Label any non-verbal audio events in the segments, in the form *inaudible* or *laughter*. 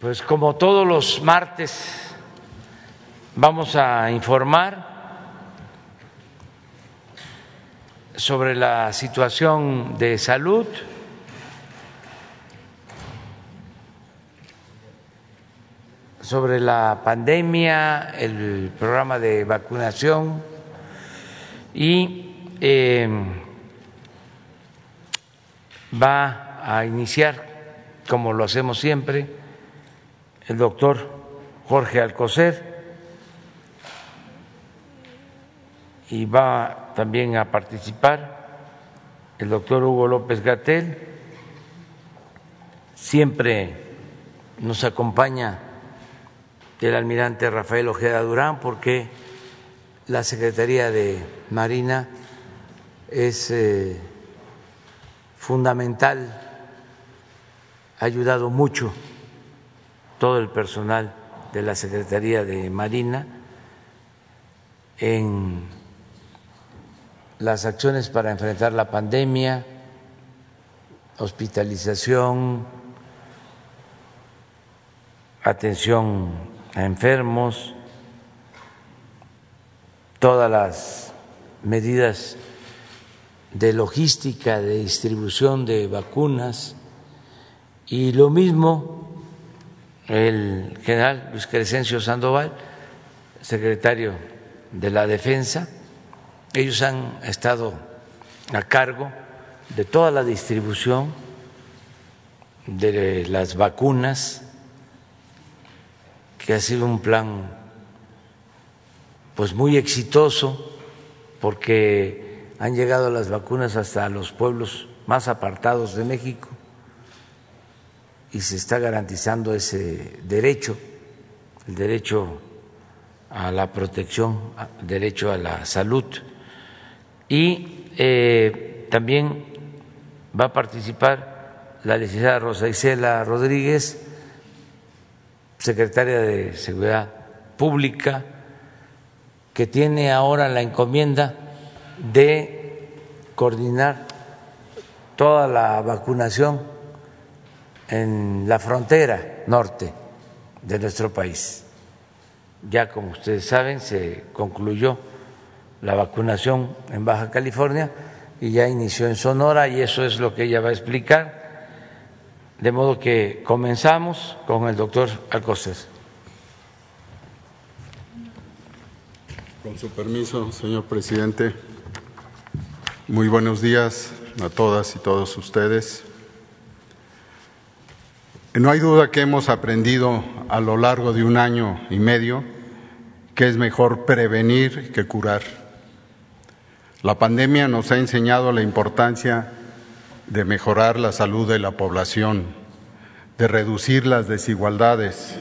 Pues como todos los martes vamos a informar sobre la situación de salud. Sobre la pandemia, el programa de vacunación y eh, va a iniciar, como lo hacemos siempre, el doctor Jorge Alcocer y va también a participar el doctor Hugo López Gatel, siempre nos acompaña del almirante Rafael Ojeda Durán, porque la Secretaría de Marina es eh, fundamental, ha ayudado mucho todo el personal de la Secretaría de Marina en las acciones para enfrentar la pandemia, hospitalización, atención a enfermos, todas las medidas de logística, de distribución de vacunas y lo mismo el general Luis Crescencio Sandoval, secretario de la Defensa, ellos han estado a cargo de toda la distribución de las vacunas que ha sido un plan pues muy exitoso porque han llegado las vacunas hasta los pueblos más apartados de México y se está garantizando ese derecho, el derecho a la protección, el derecho a la salud. Y eh, también va a participar la licenciada Rosa Isela Rodríguez, secretaria de Seguridad Pública, que tiene ahora la encomienda de coordinar toda la vacunación en la frontera norte de nuestro país. Ya como ustedes saben, se concluyó la vacunación en Baja California y ya inició en Sonora y eso es lo que ella va a explicar de modo que comenzamos con el doctor Alcocer. Con su permiso, señor presidente, muy buenos días a todas y todos ustedes. No hay duda que hemos aprendido a lo largo de un año y medio que es mejor prevenir que curar. La pandemia nos ha enseñado la importancia de mejorar la salud de la población, de reducir las desigualdades,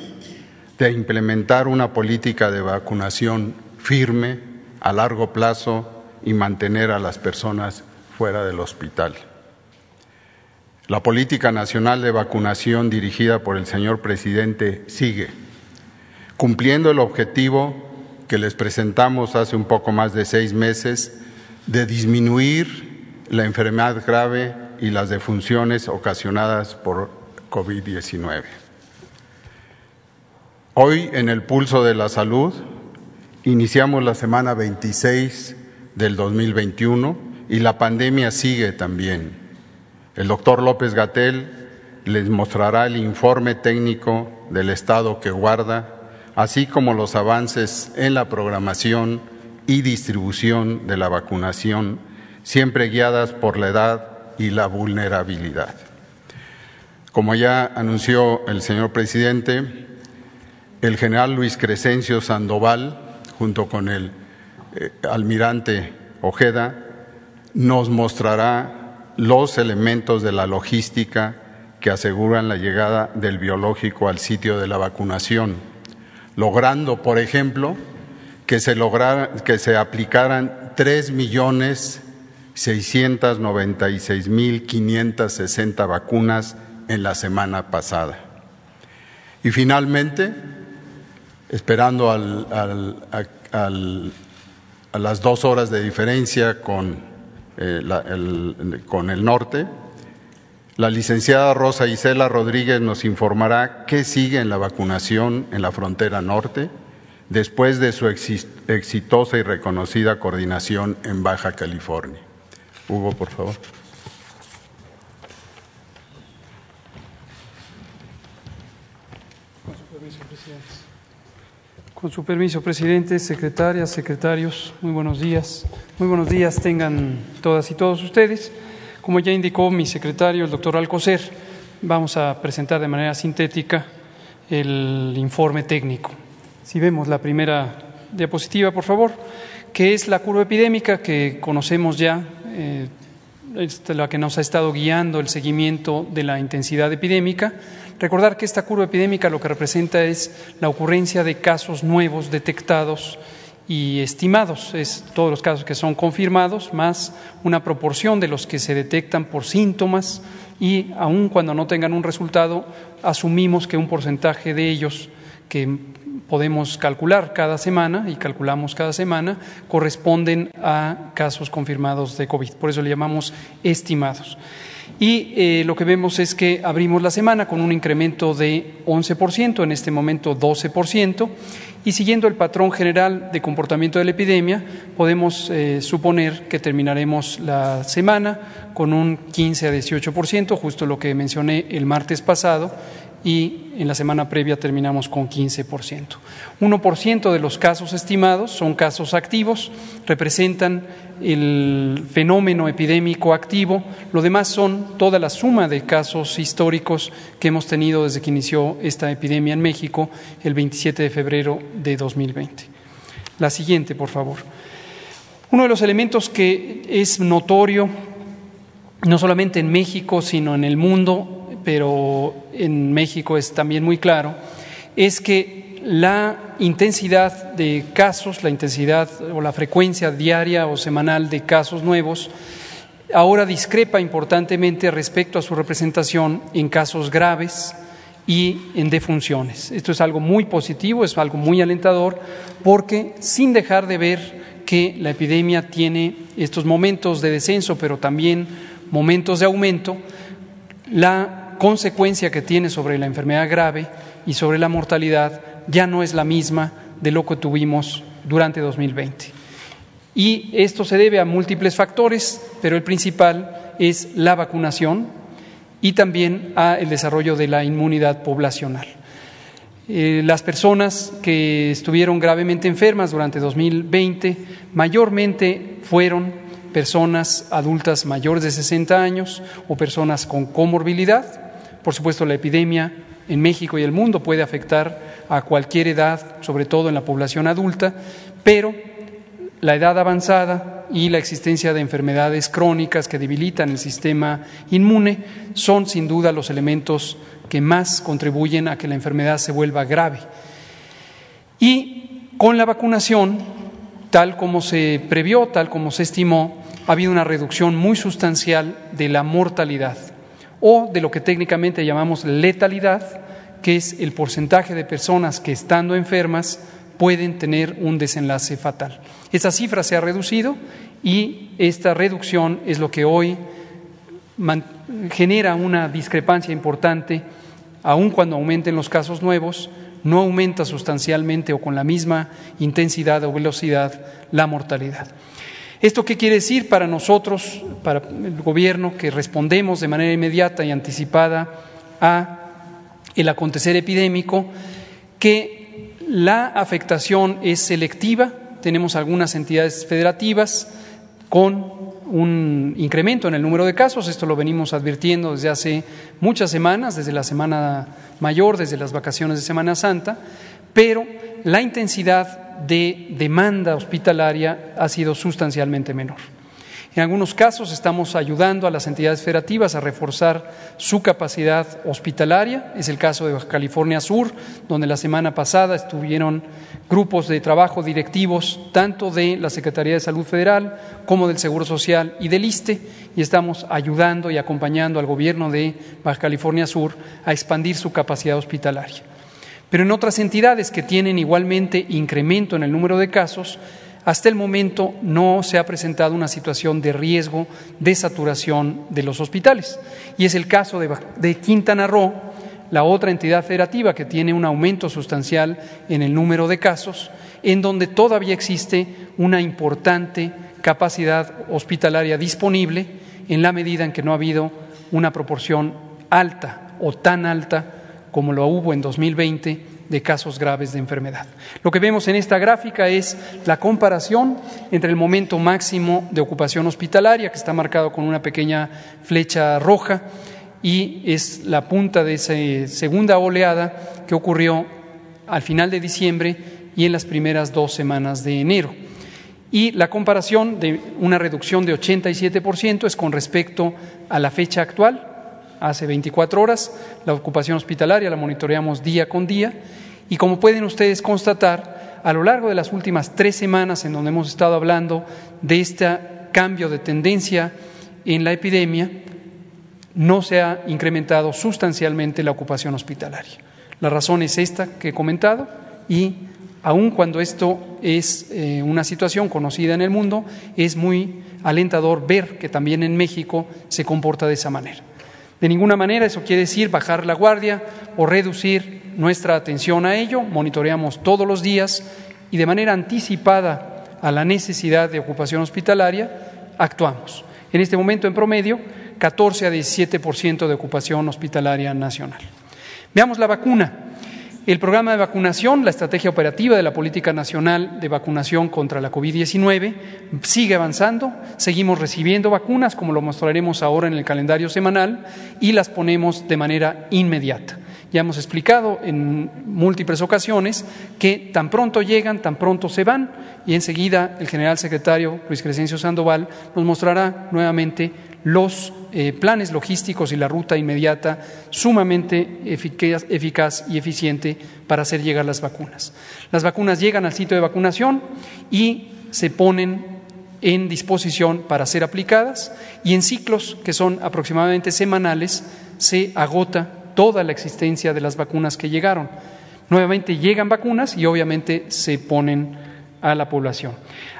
de implementar una política de vacunación firme a largo plazo y mantener a las personas fuera del hospital. La política nacional de vacunación dirigida por el señor presidente sigue, cumpliendo el objetivo que les presentamos hace un poco más de seis meses de disminuir la enfermedad grave y las defunciones ocasionadas por COVID-19. Hoy, en el pulso de la salud, iniciamos la semana 26 del 2021 y la pandemia sigue también. El doctor López Gatel les mostrará el informe técnico del estado que guarda, así como los avances en la programación y distribución de la vacunación, siempre guiadas por la edad y la vulnerabilidad. Como ya anunció el señor presidente, el general Luis Crescencio Sandoval, junto con el eh, almirante Ojeda, nos mostrará los elementos de la logística que aseguran la llegada del biológico al sitio de la vacunación, logrando, por ejemplo, que se, lograra, que se aplicaran tres millones 696.560 vacunas en la semana pasada. Y finalmente, esperando a las dos horas de diferencia con, eh, el, con el norte, La licenciada Rosa Isela Rodríguez nos informará qué sigue en la vacunación en la frontera norte después de su exitosa y reconocida coordinación en Baja California. Hugo, por favor. Con su permiso, presidente, secretarias, secretarios, muy buenos días. Muy buenos días tengan todas y todos ustedes. Como ya indicó mi secretario, el doctor Alcocer, vamos a presentar de manera sintética el informe técnico. Si vemos la primera diapositiva, por favor, que es la curva epidémica que conocemos ya, eh, la que nos ha estado guiando el seguimiento de la intensidad epidémica Recordar que esta curva epidémica lo que representa es la ocurrencia de casos nuevos detectados y estimados, es todos los casos que son confirmados, más una proporción de los que se detectan por síntomas y aun cuando no tengan un resultado, asumimos que un porcentaje de ellos que podemos calcular cada semana y calculamos cada semana corresponden a casos confirmados de COVID. Por eso le llamamos estimados. Y eh, lo que vemos es que abrimos la semana con un incremento de 11%, en este momento 12%, y siguiendo el patrón general de comportamiento de la epidemia, podemos eh, suponer que terminaremos la semana con un 15 a 18%, justo lo que mencioné el martes pasado, y en la semana previa terminamos con 15%. 1% de los casos estimados son casos activos, representan el fenómeno epidémico activo, lo demás son toda la suma de casos históricos que hemos tenido desde que inició esta epidemia en México el 27 de febrero de 2020. La siguiente, por favor. Uno de los elementos que es notorio, no solamente en México, sino en el mundo, pero en México es también muy claro, es que la intensidad de casos, la intensidad o la frecuencia diaria o semanal de casos nuevos, ahora discrepa importantemente respecto a su representación en casos graves y en defunciones. Esto es algo muy positivo, es algo muy alentador, porque sin dejar de ver que la epidemia tiene estos momentos de descenso, pero también momentos de aumento, la consecuencia que tiene sobre la enfermedad grave y sobre la mortalidad ya no es la misma de lo que tuvimos durante 2020. Y esto se debe a múltiples factores, pero el principal es la vacunación y también a el desarrollo de la inmunidad poblacional. Eh, las personas que estuvieron gravemente enfermas durante 2020 mayormente fueron personas adultas mayores de 60 años o personas con comorbilidad, por supuesto, la epidemia en México y el mundo puede afectar a cualquier edad, sobre todo en la población adulta, pero la edad avanzada y la existencia de enfermedades crónicas que debilitan el sistema inmune son sin duda los elementos que más contribuyen a que la enfermedad se vuelva grave. Y con la vacunación, tal como se previó, tal como se estimó, ha habido una reducción muy sustancial de la mortalidad o de lo que técnicamente llamamos letalidad, que es el porcentaje de personas que estando enfermas pueden tener un desenlace fatal. Esa cifra se ha reducido y esta reducción es lo que hoy genera una discrepancia importante, aun cuando aumenten los casos nuevos, no aumenta sustancialmente o con la misma intensidad o velocidad la mortalidad. ¿Esto qué quiere decir para nosotros, para el gobierno, que respondemos de manera inmediata y anticipada a el acontecer epidémico? Que la afectación es selectiva, tenemos algunas entidades federativas con un incremento en el número de casos, esto lo venimos advirtiendo desde hace muchas semanas, desde la Semana Mayor, desde las vacaciones de Semana Santa, pero la intensidad de demanda hospitalaria ha sido sustancialmente menor. En algunos casos estamos ayudando a las entidades federativas a reforzar su capacidad hospitalaria. Es el caso de Baja California Sur, donde la semana pasada estuvieron grupos de trabajo directivos tanto de la Secretaría de Salud Federal como del Seguro Social y del ISTE y estamos ayudando y acompañando al gobierno de Baja California Sur a expandir su capacidad hospitalaria. Pero en otras entidades que tienen igualmente incremento en el número de casos, hasta el momento no se ha presentado una situación de riesgo de saturación de los hospitales. Y es el caso de, Quintana Roo, la otra entidad federativa que tiene un aumento sustancial en el número de casos, en donde todavía existe una importante capacidad hospitalaria disponible en la medida en que no ha habido una proporción alta o tan alta como lo hubo en 2020 de casos graves de enfermedad. Lo que vemos en esta gráfica es la comparación entre el momento máximo de ocupación hospitalaria, que está marcado con una pequeña flecha roja, y es la punta de esa segunda oleada que ocurrió al final de diciembre y en las primeras dos semanas de enero. Y la comparación de una reducción de 87% es con respecto a la fecha actual, hace 24 horas. La ocupación hospitalaria la monitoreamos día con día y como pueden ustedes constatar, a lo largo de las últimas tres semanas en donde hemos estado hablando de este cambio de tendencia en la epidemia, no se ha incrementado sustancialmente la ocupación hospitalaria. La razón es esta que he comentado y aun cuando esto es eh, una situación conocida en el mundo, es muy alentador ver que también en México se comporta de esa manera. De ninguna manera eso quiere decir bajar la guardia o reducir nuestra atención a ello, monitoreamos todos los días y de manera anticipada a la necesidad de ocupación hospitalaria, actuamos. En este momento, en promedio, 14 a 17% de ocupación hospitalaria nacional. Veamos la vacuna. El programa de vacunación, la estrategia operativa de la Política Nacional de Vacunación contra la COVID-19 sigue avanzando, seguimos recibiendo vacunas, como lo mostraremos ahora en el calendario semanal, y las ponemos de manera inmediata. Ya hemos explicado en múltiples ocasiones que tan pronto llegan, tan pronto se van, y enseguida el general secretario Luis Crescencio Sandoval nos mostrará nuevamente los eh, planes logísticos y la ruta inmediata sumamente eficaz, y eficiente para hacer llegar las vacunas. Las vacunas llegan al sitio de vacunación y se ponen en disposición para ser aplicadas y en ciclos que son aproximadamente semanales se agota toda la existencia de las vacunas que llegaron. Nuevamente llegan vacunas y obviamente se ponen a la población.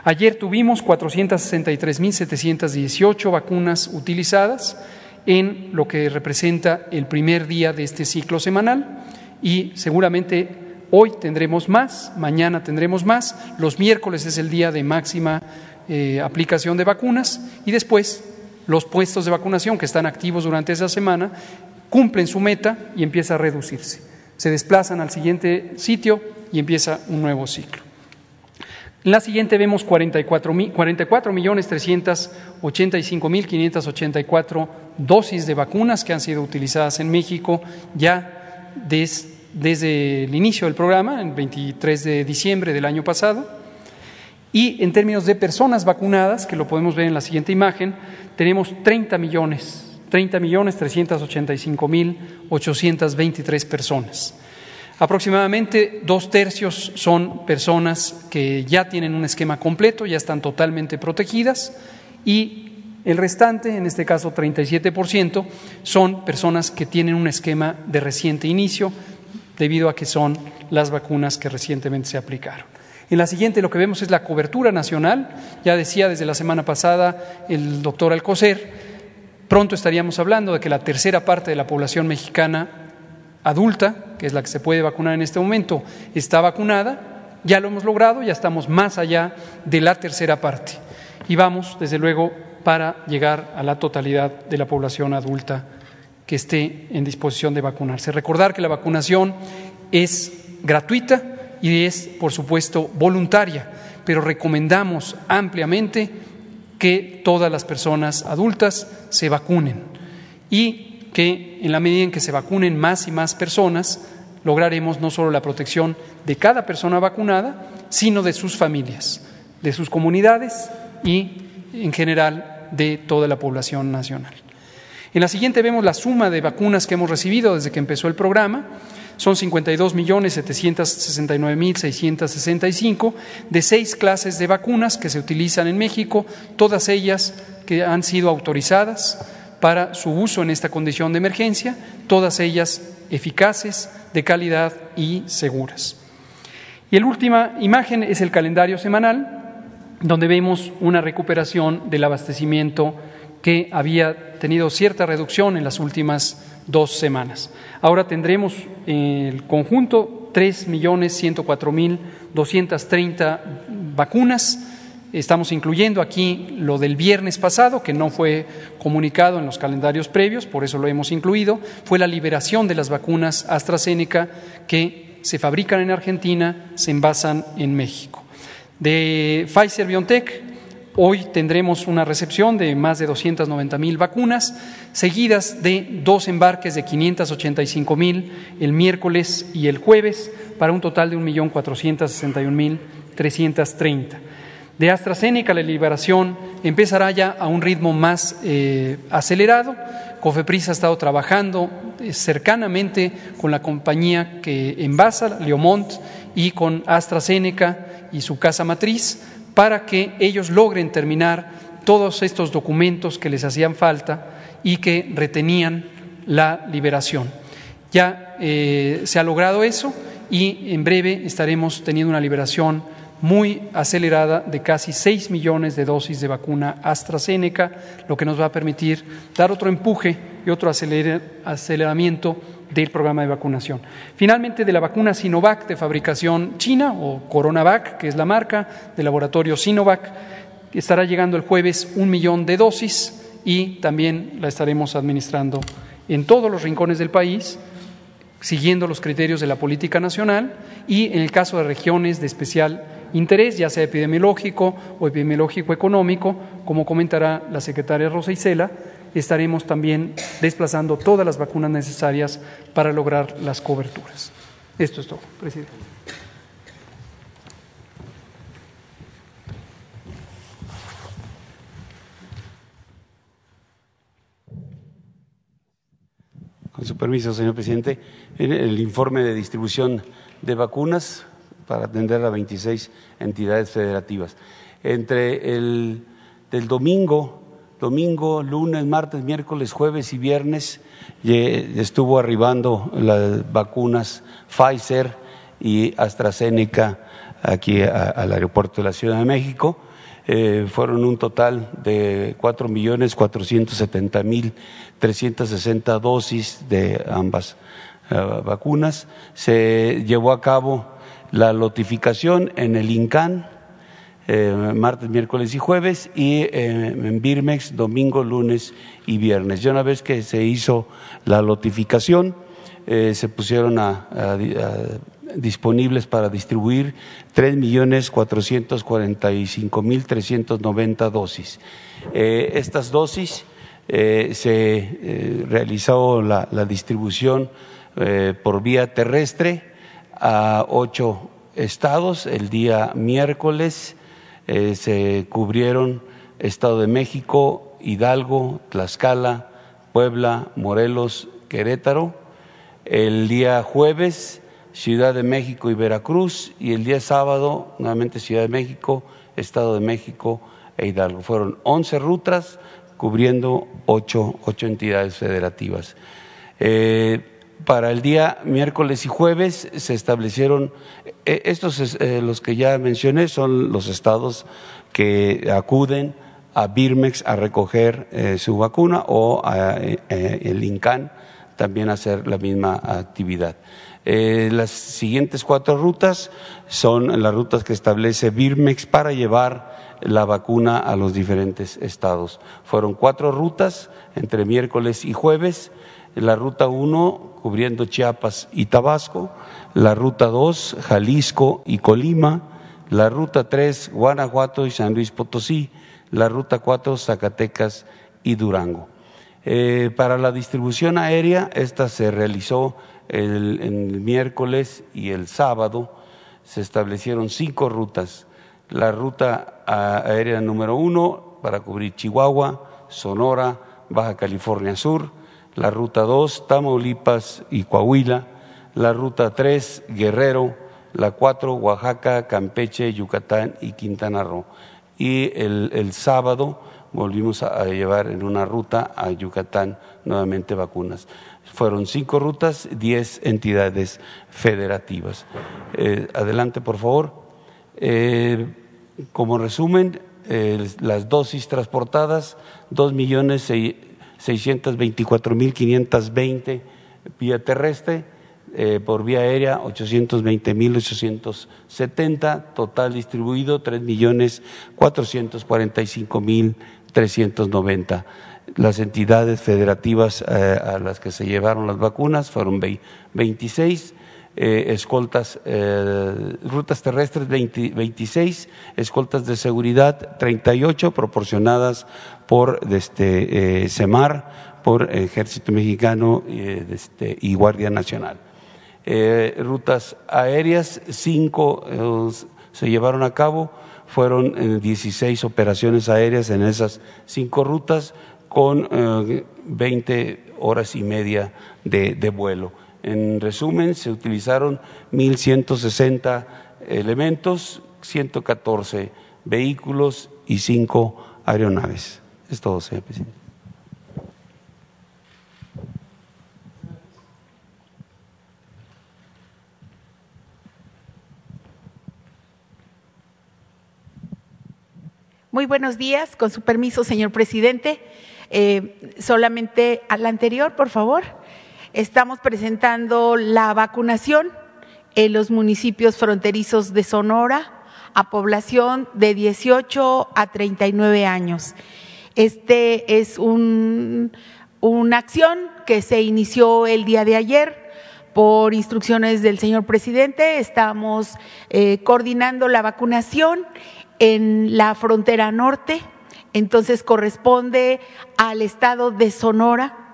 Ayer tuvimos 463.718 vacunas utilizadas en lo que representa el primer día de este ciclo semanal y seguramente hoy tendremos más, mañana tendremos más, los miércoles es el día de máxima eh, aplicación de vacunas y después los puestos de vacunación que están activos durante esa semana cumplen su meta y empieza a reducirse. Se desplazan al siguiente sitio y empieza un nuevo ciclo. En la siguiente vemos 44, millones 385 mil 584 dosis de vacunas que han sido utilizadas en México ya desde el inicio del programa, el 23 de diciembre del año pasado. Y en términos de personas vacunadas, que lo podemos ver en la siguiente imagen, tenemos 30 millones, 30 millones 385 mil 823 personas. Aproximadamente dos tercios son personas que ya tienen un esquema completo, ya están totalmente protegidas y el restante, en este caso 37%, son personas que tienen un esquema de reciente inicio debido a que son las vacunas que recientemente se aplicaron. En la siguiente lo que vemos es la cobertura nacional. Ya decía desde la semana pasada el doctor Alcocer, pronto estaríamos hablando de que la tercera parte de la población mexicana adulta, que es la que se puede vacunar en este momento, está vacunada, ya lo hemos logrado, ya estamos más allá de la tercera parte. Y vamos, desde luego, para llegar a la totalidad de la población adulta que esté en disposición de vacunarse. Recordar que la vacunación es gratuita y es, por supuesto, voluntaria, pero recomendamos ampliamente que todas las personas adultas se vacunen. Y que en la medida en que se vacunen más y más personas, lograremos no solo la protección de cada persona vacunada, sino de sus familias, de sus comunidades y, en general, de toda la población nacional. En la siguiente vemos la suma de vacunas que hemos recibido desde que empezó el programa. Son 52.769.665 de seis clases de vacunas que se utilizan en México, todas ellas que han sido autorizadas para su uso en esta condición de emergencia, todas ellas eficaces, de calidad y seguras. Y la última imagen es el calendario semanal. donde vemos una recuperación del abastecimiento que había tenido cierta reducción en las últimas dos semanas. Ahora tendremos el conjunto 3.104.230 vacunas. Estamos incluyendo aquí lo del viernes pasado, que no fue comunicado en los calendarios previos, por eso lo hemos incluido. Fue la liberación de las vacunas AstraZeneca que se fabrican en Argentina, se envasan en México. De Pfizer BioNTech, Hoy tendremos una recepción de más de 290 mil vacunas, seguidas de dos embarques de 585 mil el miércoles y el jueves, para un total de 1.461.330. De AstraZeneca, la liberación empezará ya a un ritmo más eh, acelerado. COFEPRIS ha estado trabajando eh, cercanamente con la compañía que envasa, Leomont, y con AstraZeneca y su casa matriz para que ellos logren terminar todos estos documentos que les hacían falta y que retenían la liberación. Ya eh, se ha logrado eso y en breve estaremos teniendo una liberación muy acelerada de casi 6 millones de dosis de vacuna AstraZeneca, lo que nos va a permitir dar otro empuje y otro aceleramiento del programa de vacunación. Finalmente, de la vacuna Sinovac de fabricación china o Coronavac, que es la marca del laboratorio Sinovac, estará llegando el jueves un millón de dosis y también la estaremos administrando en todos los rincones del país, siguiendo los criterios de la política nacional y en el caso de regiones de especial interés, ya sea epidemiológico o epidemiológico económico, como comentará la secretaria Rosa Isela, estaremos también desplazando todas las vacunas necesarias para lograr las coberturas. Esto es todo, presidente. Con su permiso, señor presidente, el informe de distribución de vacunas para atender a 26 entidades federativas. Entre el del domingo domingo, lunes, martes, miércoles, jueves y viernes estuvo arribando las vacunas Pfizer y AstraZeneca aquí al aeropuerto de la Ciudad de México. Eh, fueron un total de cuatro millones cuatrocientos setenta mil trescientos sesenta dosis de ambas eh, vacunas. Se llevó a cabo la notificación en el INCAN, eh, martes, miércoles y jueves, y eh, en Birmex domingo, lunes y viernes. Ya una vez que se hizo la notificación, eh, se pusieron a, disponibles para distribuir tres millones cuatrocientos cuarenta y cinco mil trescientos noventa dosis. estas dosis se realizó la distribución por vía terrestre a ocho estados el día miércoles eh, se cubrieron Estado de México, Hidalgo, Tlaxcala, Puebla, Morelos, Querétaro. El día jueves, Ciudad de México y Veracruz. Y el día sábado, nuevamente Ciudad de México, Estado de México e Hidalgo. Fueron 11 rutas cubriendo ocho, entidades federativas. Eh, para el día miércoles y jueves se establecieron, eh, estos eh, los que ya mencioné son los estados que acuden a Birmex a recoger eh, su vacuna o a, el INCAN también a hacer la misma actividad. las siguientes cuatro rutas son las rutas que establece Birmex para llevar la vacuna a los diferentes estados. Fueron cuatro rutas entre miércoles y jueves la ruta 1 cubriendo Chiapas y Tabasco, la ruta 2 Jalisco y Colima, la ruta 3 Guanajuato y San Luis Potosí, la ruta 4 Zacatecas y Durango. Eh, para la distribución aérea, esta se realizó el, el miércoles y el sábado, se establecieron cinco rutas. La ruta aérea número uno para cubrir Chihuahua, Sonora, Baja California Sur, la ruta 2, Tamaulipas y Coahuila, la ruta 3, Guerrero, la 4, Oaxaca, Campeche, Yucatán y Quintana Roo. Y el, sábado volvimos a, llevar en una ruta a Yucatán nuevamente vacunas. Fueron cinco rutas, diez entidades federativas. Eh, adelante, por favor. Eh, Como resumen, las dosis transportadas, 2.624.520 vía terrestre, eh, por vía aérea 820.870, total distribuido 3.445.390. Las entidades federativas eh, a las que se llevaron las vacunas fueron 26, eh, escoltas, rutas terrestres 26, escoltas de seguridad 38 proporcionadas por este, CEMAR, por Ejército Mexicano este, y Guardia Nacional. Eh, rutas aéreas, cinco eh, se llevaron a cabo, fueron 16 eh, operaciones aéreas en esas cinco rutas con 20 horas y media de vuelo. En resumen, se utilizaron 1.160 elementos, 114 vehículos y cinco aeronaves. Es todo, señor presidente. Muy buenos días, con su permiso, señor presidente. Eh, solamente al anterior, por favor. Estamos presentando la vacunación en los municipios fronterizos de Sonora a población de 18 a 39 años. Este es un, una acción que se inició el día de ayer por instrucciones del señor presidente. Estamos eh, coordinando la vacunación en la frontera norte, entonces corresponde al estado de Sonora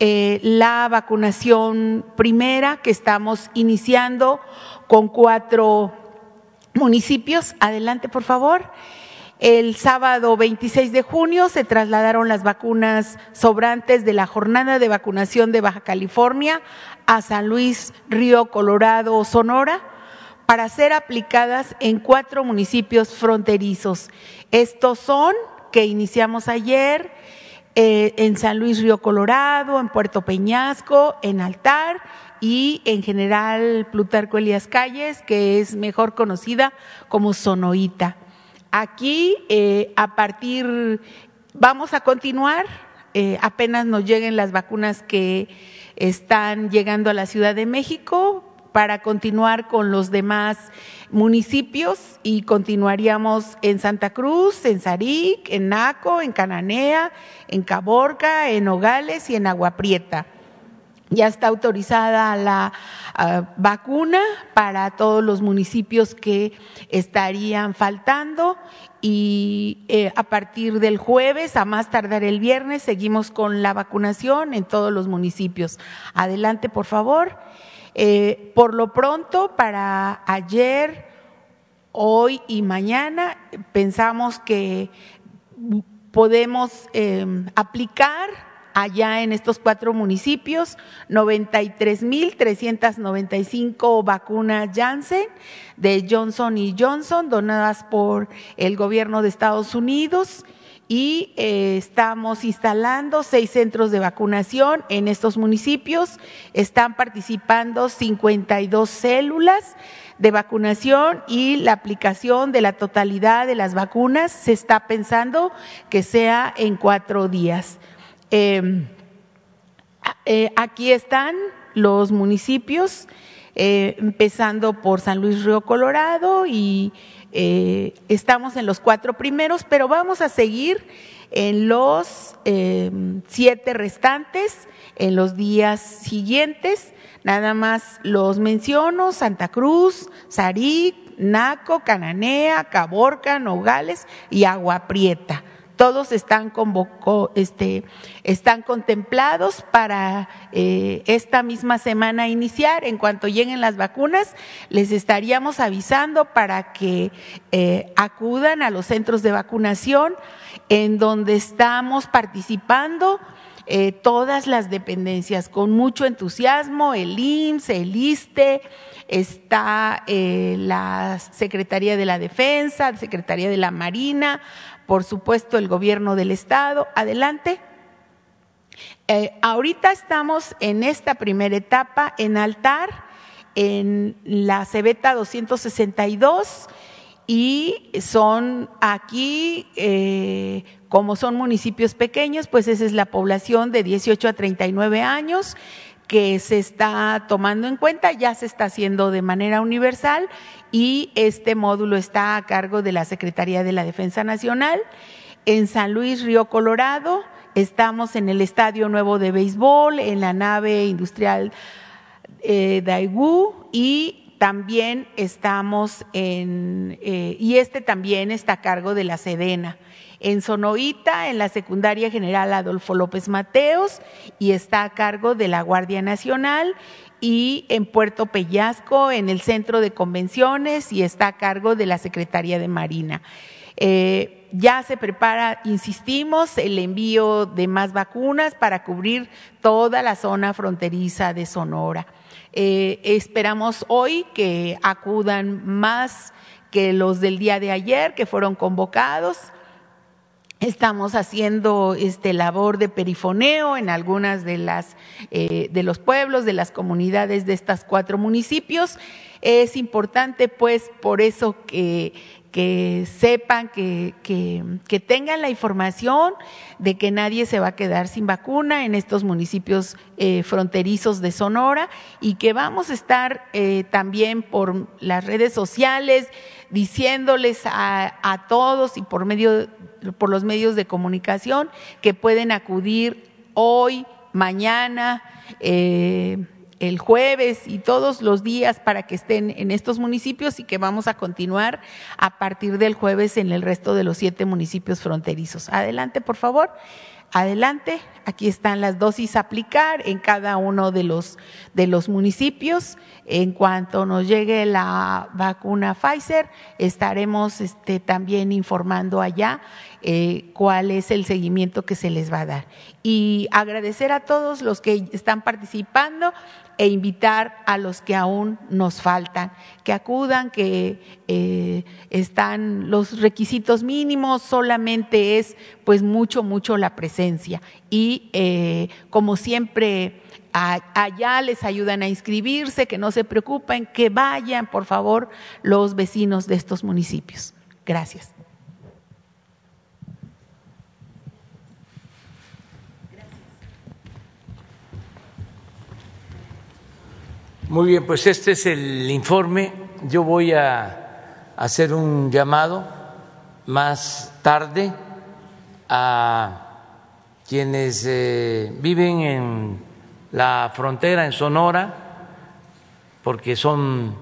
eh, la vacunación primera que estamos iniciando con cuatro municipios. Adelante, por favor. El sábado 26 de junio se trasladaron las vacunas sobrantes de la jornada de vacunación de Baja California a San Luis, Río Colorado, Sonora para ser aplicadas en cuatro municipios fronterizos. Estos son, que iniciamos ayer, eh, en San Luis Río Colorado, en Puerto Peñasco, en Altar y en general Plutarco Elías Calles, que es mejor conocida como Sonoita. Aquí, eh, a partir, vamos a continuar, eh, apenas nos lleguen las vacunas que están llegando a la Ciudad de México, para continuar con los demás municipios y continuaríamos en Santa Cruz, en Saric, en Naco, en Cananea, en Caborca, en Nogales y en Agua Prieta. Ya está autorizada la ah, vacuna para todos los municipios que estarían faltando y eh, a partir del jueves, a más tardar el viernes, seguimos con la vacunación en todos los municipios. Adelante, por favor. Eh, por lo pronto, para ayer, hoy y mañana, pensamos que podemos em, aplicar allá en estos cuatro municipios 93.395 vacunas Janssen de Johnson y Johnson donadas por el gobierno de Estados Unidos y eh, estamos instalando seis centros de vacunación en estos municipios. Están participando 52 células de vacunación y la aplicación de la totalidad de las vacunas se está pensando que sea en cuatro días. Em, eh, aquí están los municipios, eh, empezando por San Luis Río Colorado y eh, estamos en los cuatro primeros, pero vamos a seguir en los eh, siete restantes en los días siguientes. Nada más los menciono, Santa Cruz, Saric, Naco, Cananea, Caborca, Nogales y Agua Prieta todos están, este, están contemplados para eh, esta misma semana iniciar. En cuanto lleguen las vacunas, les estaríamos avisando para que eh, acudan a los centros de vacunación en donde estamos participando. Eh, todas las dependencias con mucho entusiasmo, el IMSS, el ISTE, está la Secretaría de la Defensa, Secretaría de la Marina, por supuesto el gobierno del Estado. Adelante. Eh, ahorita estamos en esta primera etapa en altar, en la Cebeta 262 y son aquí, eh, como son municipios pequeños, pues esa es la población de 18 a 39 años que se está tomando en cuenta, ya se está haciendo de manera universal y este módulo está a cargo de la Secretaría de la Defensa Nacional. En San Luis, Río Colorado, estamos en el Estadio Nuevo de Béisbol, en la nave industrial eh, Daegu y también estamos en, eh, y este también está a cargo de la Sedena en Sonoita, en la Secundaria General Adolfo López Mateos, y está a cargo de la Guardia Nacional, y en Puerto Pellasco, en el Centro de Convenciones, y está a cargo de la Secretaría de Marina. Eh, ya se prepara, insistimos, el envío de más vacunas para cubrir toda la zona fronteriza de Sonora. Eh, esperamos hoy que acudan más que los del día de ayer, que fueron convocados. Estamos haciendo este labor de perifoneo en algunas de las eh, de los pueblos, de las comunidades de estos cuatro municipios. Es importante, pues, por eso que que sepan, que, que, tengan la información de que nadie se va a quedar sin vacuna en estos municipios eh, fronterizos de Sonora y que vamos a estar eh, también por las redes sociales diciéndoles a, a, todos y por, medio, por los medios de comunicación que pueden acudir hoy, mañana, eh, el jueves y todos los días para que estén en estos municipios y que vamos a continuar a partir del jueves en el resto de los siete municipios fronterizos. Adelante, por favor. Adelante, aquí están las dosis a aplicar en cada uno de los, de los municipios. En cuanto nos llegue la vacuna Pfizer, estaremos este, también informando allá eh, cuál es el seguimiento que se les va a dar. Y agradecer a todos los que están participando e invitar a los que aún nos faltan, que acudan, que eh, están los requisitos mínimos, solamente es pues mucho, mucho la presencia. Y eh, como siempre, allá les ayudan a inscribirse, que no se preocupen, que vayan, por favor, los vecinos de estos municipios. Gracias. Muy bien, pues este es el informe. Yo voy a hacer un llamado más tarde a quienes eh, viven en la frontera, en Sonora, porque son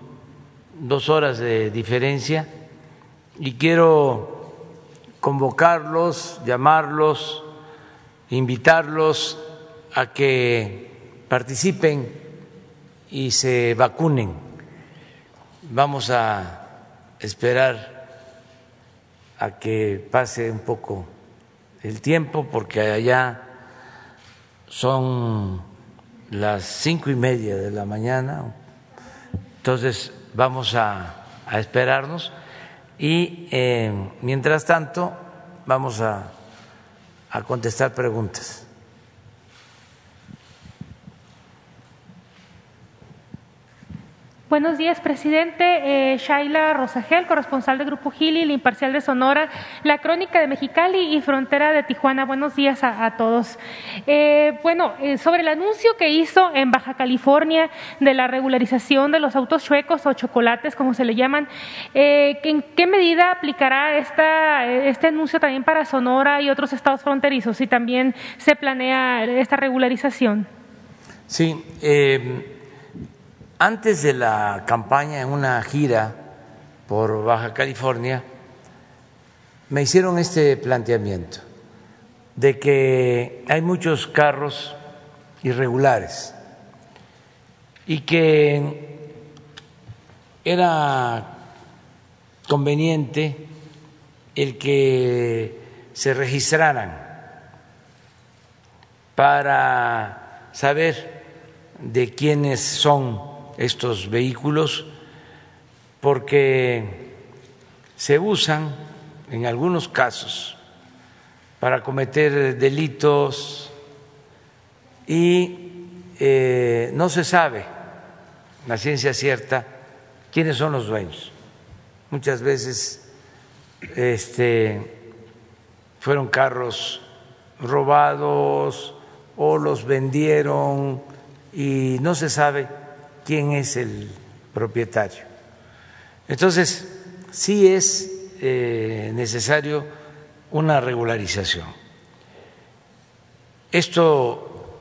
dos horas de diferencia, y quiero convocarlos, llamarlos, invitarlos a que participen y se vacunen. Vamos a esperar a que pase un poco el tiempo porque allá son las cinco y media de la mañana, entonces vamos a, esperarnos y eh, mientras tanto vamos a contestar preguntas. Buenos días, presidente. Eh, Shaila Rosagel, corresponsal del Grupo Gili, la Imparcial de Sonora, la Crónica de Mexicali y Frontera de Tijuana. Buenos días a, todos. Eh, bueno, eh, sobre el anuncio que hizo en Baja California de la regularización de los autos chuecos o chocolates, como se le llaman, ¿en qué medida aplicará esta, este anuncio también para Sonora y otros estados fronterizos? Si también se planea esta regularización. Sí. Antes de la campaña, en una gira por Baja California, me hicieron este planteamiento de que hay muchos carros irregulares y que era conveniente el que se registraran para saber de quiénes son estos vehículos porque se usan en algunos casos para cometer delitos y eh, no se sabe la ciencia cierta quiénes son los dueños. Muchas veces este, fueron carros robados o los vendieron y no se sabe quién es el propietario. Entonces, sí es eh, necesario una regularización. Esto,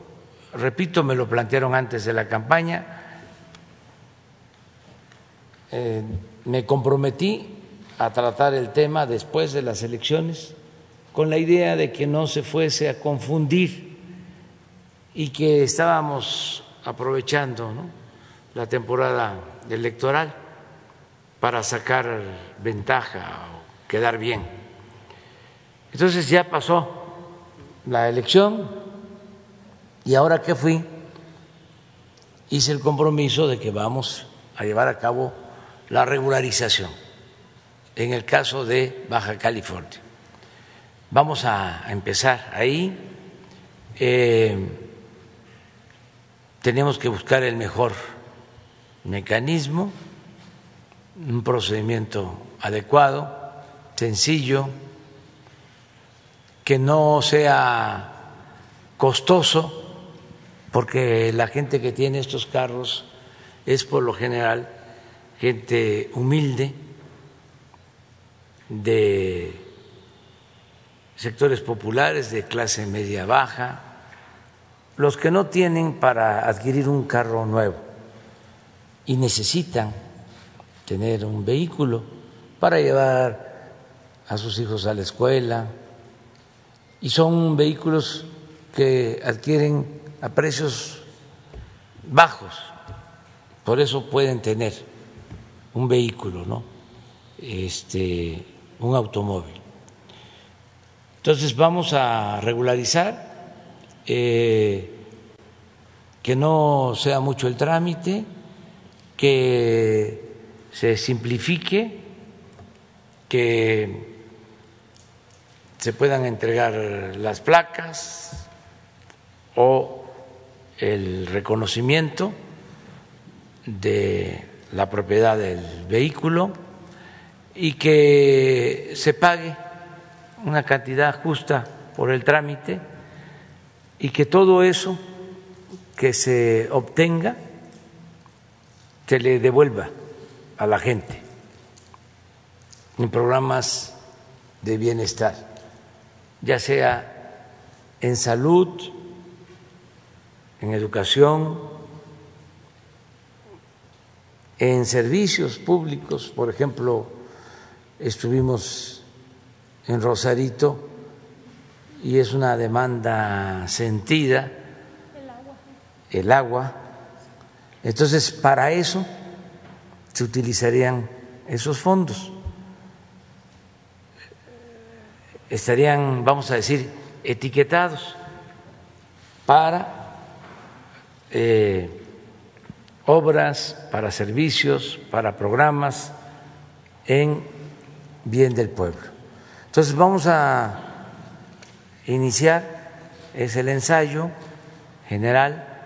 repito, me lo plantearon antes de la campaña. Eh, me comprometí a tratar el tema después de las elecciones con la idea de que no se fuese a confundir y que estábamos aprovechando la temporada electoral para sacar ventaja o quedar bien. Entonces ya pasó la elección y ahora que fui, hice el compromiso de que vamos a llevar a cabo la regularización en el caso de Baja California. Vamos a empezar ahí. Eh, tenemos que buscar el mejor mecanismo, un procedimiento adecuado, sencillo, que no sea costoso, porque la gente que tiene estos carros es por lo general gente humilde de sectores populares de clase media baja, los que no tienen para adquirir un carro nuevo y necesitan tener un vehículo para llevar a sus hijos a la escuela y son vehículos que adquieren a precios bajos, por eso pueden tener un vehículo, ¿no? Este, un automóvil. Entonces vamos a regularizar, eh, que no sea mucho el trámite, que se simplifique, que se puedan entregar las placas o el reconocimiento de la propiedad del vehículo y que se pague una cantidad justa por el trámite y que todo eso que se obtenga se le devuelva a la gente en programas de bienestar, ya sea en salud, en educación, en servicios públicos, por ejemplo, estuvimos en Rosarito y es una demanda sentida, el agua. El agua. Entonces, para eso se utilizarían esos fondos. Estarían, vamos a decir, etiquetados para eh, obras, para servicios, para programas en bien del pueblo. Entonces vamos a iniciar, es el ensayo general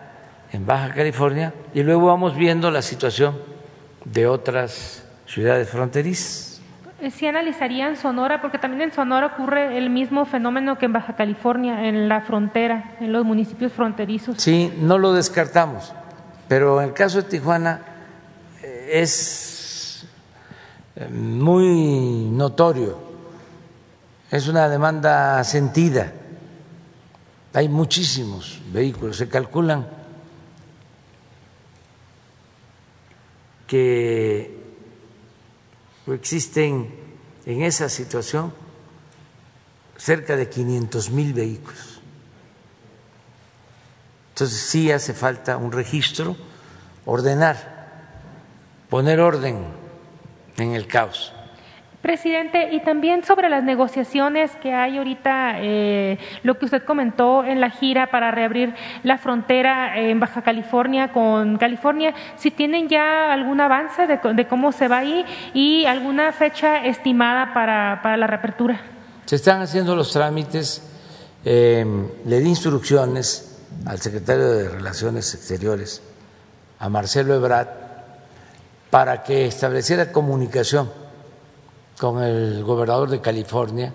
en Baja California y luego vamos viendo la situación de otras ciudades fronterizas. ¿Sí analizarían Sonora? Porque también en Sonora ocurre el mismo fenómeno que en Baja California, en la frontera, en los municipios fronterizos. Sí, no lo descartamos, pero en el caso de Tijuana eh, es eh, muy notorio, es una demanda sentida, hay muchísimos vehículos, se calculan que existen en esa situación cerca de 500 mil vehículos. Entonces sí hace falta un registro, ordenar, poner orden en el caos. Presidente, y también sobre las negociaciones que hay ahorita, eh, lo que usted comentó en la gira para reabrir la frontera en Baja California con California, si tienen ya algún avance de, cómo se va ahí y alguna fecha estimada para, la reapertura. Se están haciendo los trámites, eh, le di instrucciones al secretario de Relaciones Exteriores, a Marcelo Ebrard, para que estableciera comunicación con el gobernador de California,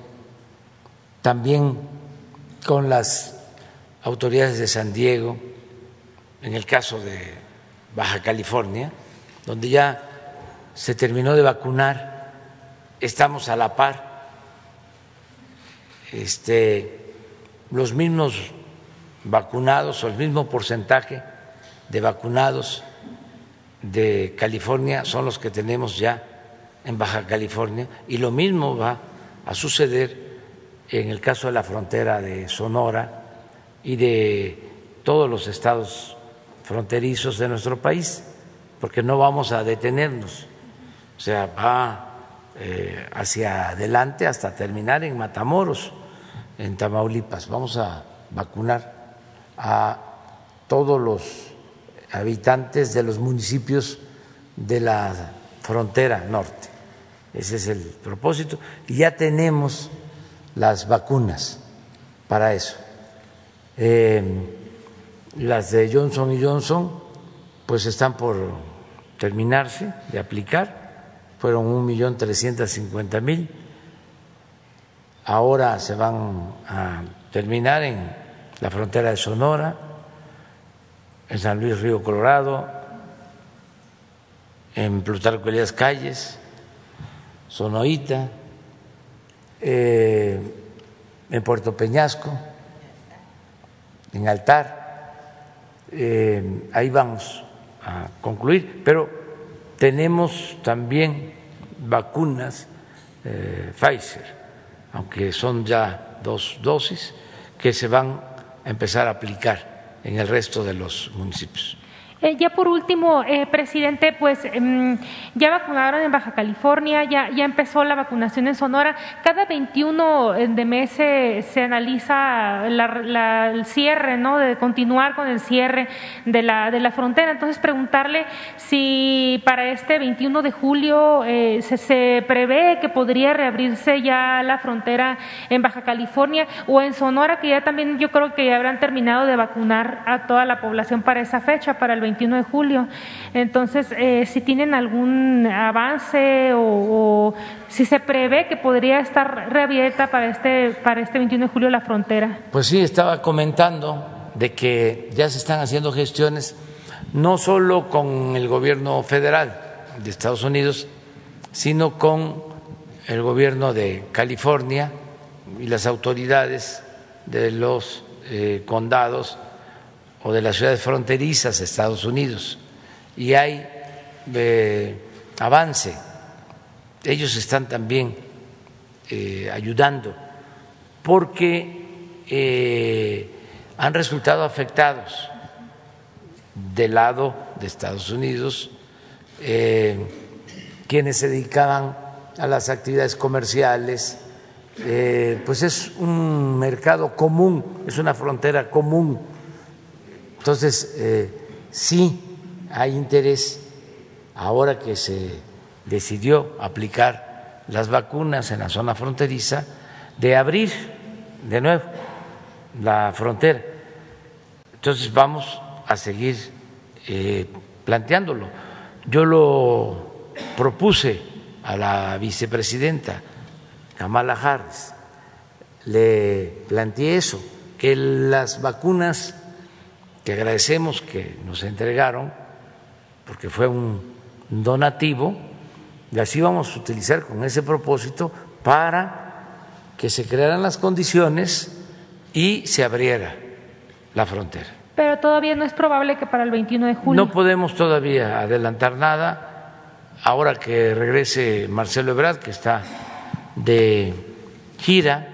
también con las autoridades de San Diego, en el caso de Baja California, donde ya se terminó de vacunar, estamos a la par. Este, los mismos vacunados o el mismo porcentaje de vacunados de California son los que tenemos ya en Baja California y lo mismo va a suceder en el caso de la frontera de Sonora y de todos los estados fronterizos de nuestro país, porque no vamos a detenernos, o sea, va eh, hacia adelante hasta terminar en Matamoros, en Tamaulipas. Vamos a vacunar a todos los habitantes de los municipios de la frontera norte. Ese es el propósito. Y ya tenemos las vacunas para eso. Eh, las de Johnson y Johnson, pues están por terminarse de aplicar. Fueron un millón trescientos cincuenta mil. Ahora se van a terminar en la frontera de Sonora, en San Luis Río Colorado, en Plutarco Elías Calles, Sonoita, eh, en Puerto Peñasco, en Altar. Eh, ahí vamos a concluir, pero tenemos también vacunas eh, Pfizer, aunque son ya dos dosis, que se van a empezar a aplicar en el resto de los municipios. Eh, ya por último, eh, presidente, pues em, ya vacunaron en Baja California, ya, ya empezó la vacunación en Sonora. Cada 21 eh, de mes se, analiza el cierre, ¿no? De continuar con el cierre de la, de la frontera. Entonces, preguntarle si para este 21 de julio se, se prevé que podría reabrirse ya la frontera en Baja California o en Sonora, que ya también yo creo que ya habrán terminado de vacunar a toda la población para esa fecha, para el 21 de julio. Entonces, eh, si tienen algún avance o, si se prevé que podría estar reabierta para este, para este 21 de julio la frontera. Pues sí, estaba comentando de que ya se están haciendo gestiones no solo con el gobierno federal de Estados Unidos, sino con el gobierno de California y las autoridades de los eh, condados o de las ciudades fronterizas de Estados Unidos y hay eh, avance. Ellos están también eh, ayudando porque eh, han resultado afectados del lado de Estados Unidos quienes se dedicaban a las actividades comerciales, pues es un mercado común, es una frontera común entonces, eh, sí hay interés, ahora que se decidió aplicar las vacunas en la zona fronteriza, de abrir de nuevo la frontera. Entonces vamos a seguir eh, planteándolo. Yo lo propuse a la vicepresidenta Kamala Harris, le planteé eso, que las vacunas que agradecemos que nos entregaron, porque fue un donativo, y así vamos a utilizar con ese propósito para que se crearan las condiciones y se abriera la frontera. Pero todavía no es probable que para el 21 de julio. No podemos todavía adelantar nada. Ahora que regrese Marcelo Ebrard, que está de gira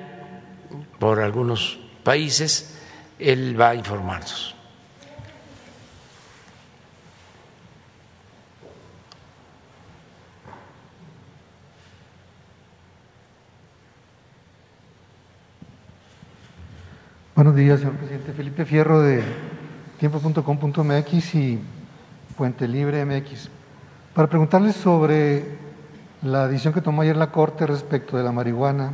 por algunos países, él va a informarnos. Buenos días, señor presidente. Felipe Fierro de tiempo.com.mx y Puente Libre MX. Para preguntarles sobre la decisión que tomó ayer la Corte respecto de la marihuana,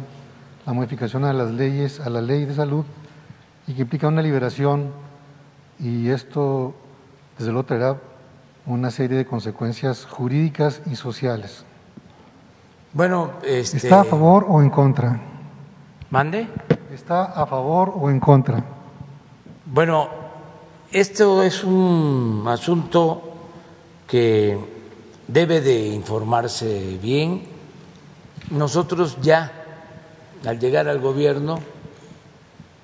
la modificación a las leyes, a la ley de salud, y que implica una liberación, y esto desde luego, traerá una serie de consecuencias jurídicas y sociales. Bueno, este, ¿Está a favor o en contra? ¿Mande? ¿Está a favor o en contra? Bueno, esto es un asunto que debe de informarse bien. Nosotros ya, al llegar al gobierno,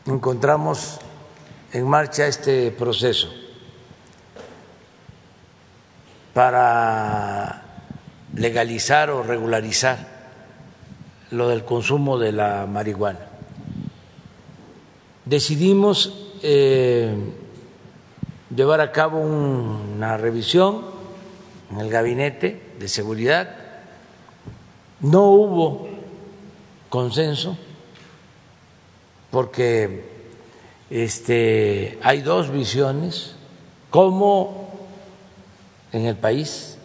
encontramos en marcha este proceso para legalizar o regularizar lo del consumo de la marihuana. Decidimos eh, llevar a cabo una revisión en el gabinete de seguridad. No hubo consenso porque este, hay dos visiones, cómo en el país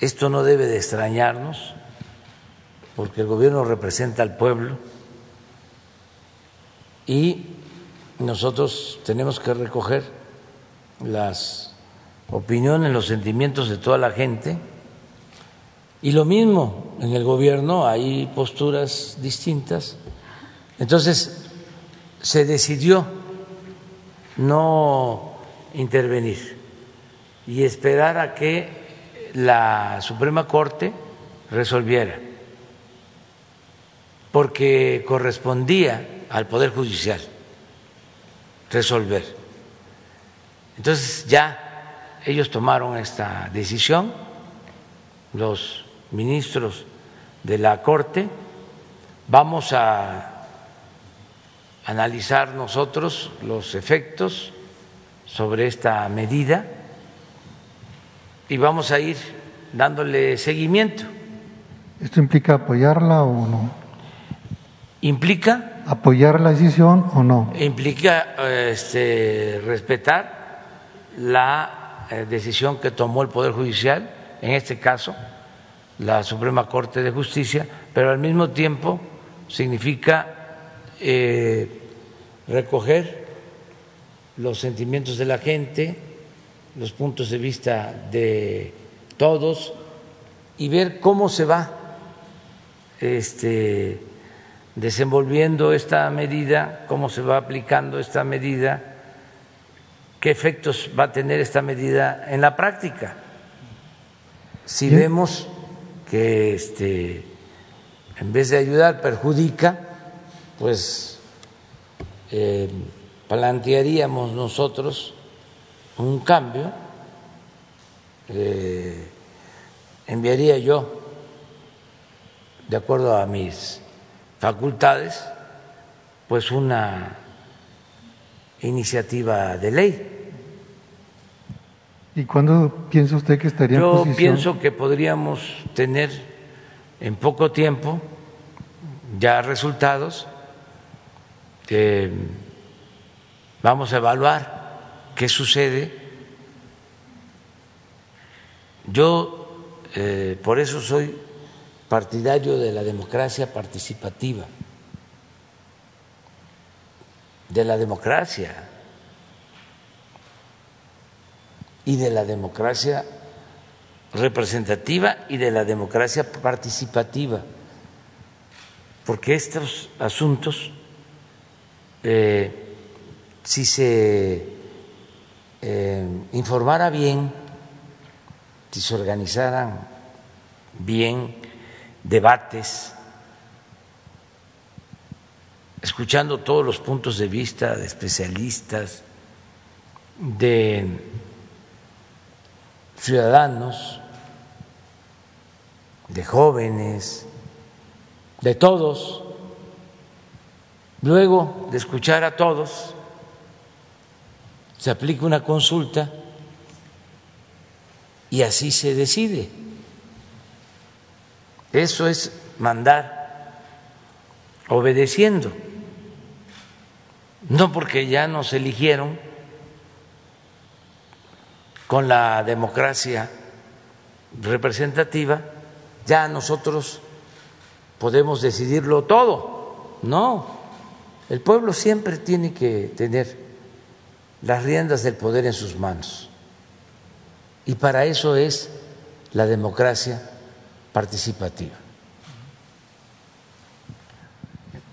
esto no debe de extrañarnos, porque el gobierno representa al pueblo y nosotros tenemos que recoger las opiniones, los sentimientos de toda la gente. Y lo mismo en el gobierno, hay posturas distintas. Entonces, se decidió no intervenir y esperar a que la Suprema Corte resolviera, porque correspondía al Poder Judicial resolver. Entonces ya ellos tomaron esta decisión, los ministros de la Corte, vamos a analizar nosotros los efectos sobre esta medida y vamos a ir dándole seguimiento. ¿Esto implica apoyarla o no? ¿Implica? ¿Apoyar la decisión o no? Implica este, respetar la eh, decisión que tomó el Poder Judicial, en este caso la Suprema Corte de Justicia, pero al mismo tiempo significa eh, recoger los sentimientos de la gente, los puntos de vista de todos y ver cómo se va este, desenvolviendo esta medida, cómo se va aplicando esta medida, qué efectos va a tener esta medida en la práctica. Si vemos que este, en vez de ayudar perjudica, pues eh, plantearíamos nosotros un cambio, eh, enviaría yo, de acuerdo a mis facultades, pues una iniciativa de ley. ¿Y cuándo piensa usted que estaría Yo en posición? pienso que podríamos tener en poco tiempo ya resultados. que vamos a evaluar ¿Qué sucede? Yo eh, por eso soy partidario de la democracia participativa, de la democracia y de la democracia representativa y de la democracia participativa, porque estos asuntos, eh, si se eh, informara bien, si se organizaran bien debates, escuchando todos los puntos de vista de especialistas, de ciudadanos, de jóvenes, de todos, luego de escuchar a todos, se aplica una consulta y así se decide. Eso es mandar obedeciendo, no porque ya nos eligieron con la democracia representativa, ya nosotros podemos decidirlo todo. No, el pueblo siempre tiene que tener las riendas del poder en sus manos. Y para eso es la democracia participativa.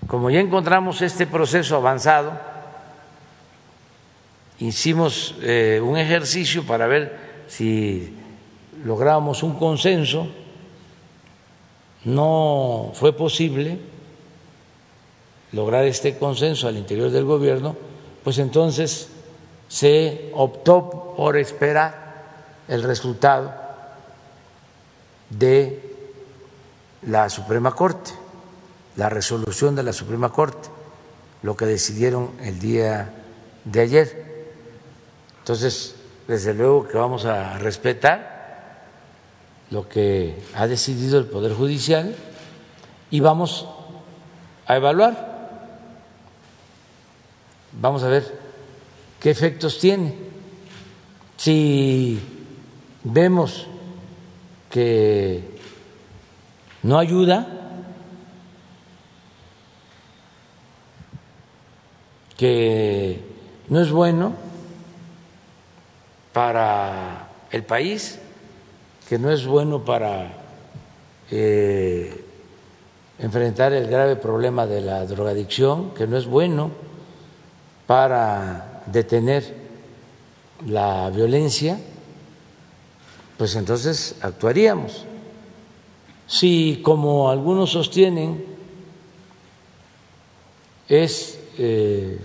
Como ya encontramos este proceso avanzado, hicimos eh, un ejercicio para ver si lográbamos un consenso, no fue posible lograr este consenso al interior del gobierno, pues entonces se optó por esperar el resultado de la Suprema Corte, la resolución de la Suprema Corte, lo que decidieron el día de ayer. Entonces, desde luego que vamos a respetar lo que ha decidido el Poder Judicial y vamos a evaluar, vamos a ver qué efectos tiene. Si vemos que no ayuda, que no es bueno para el país, que no es bueno para eh, enfrentar el grave problema de la drogadicción, que no es bueno para detener la violencia, pues entonces actuaríamos. Si, como algunos sostienen, es eh,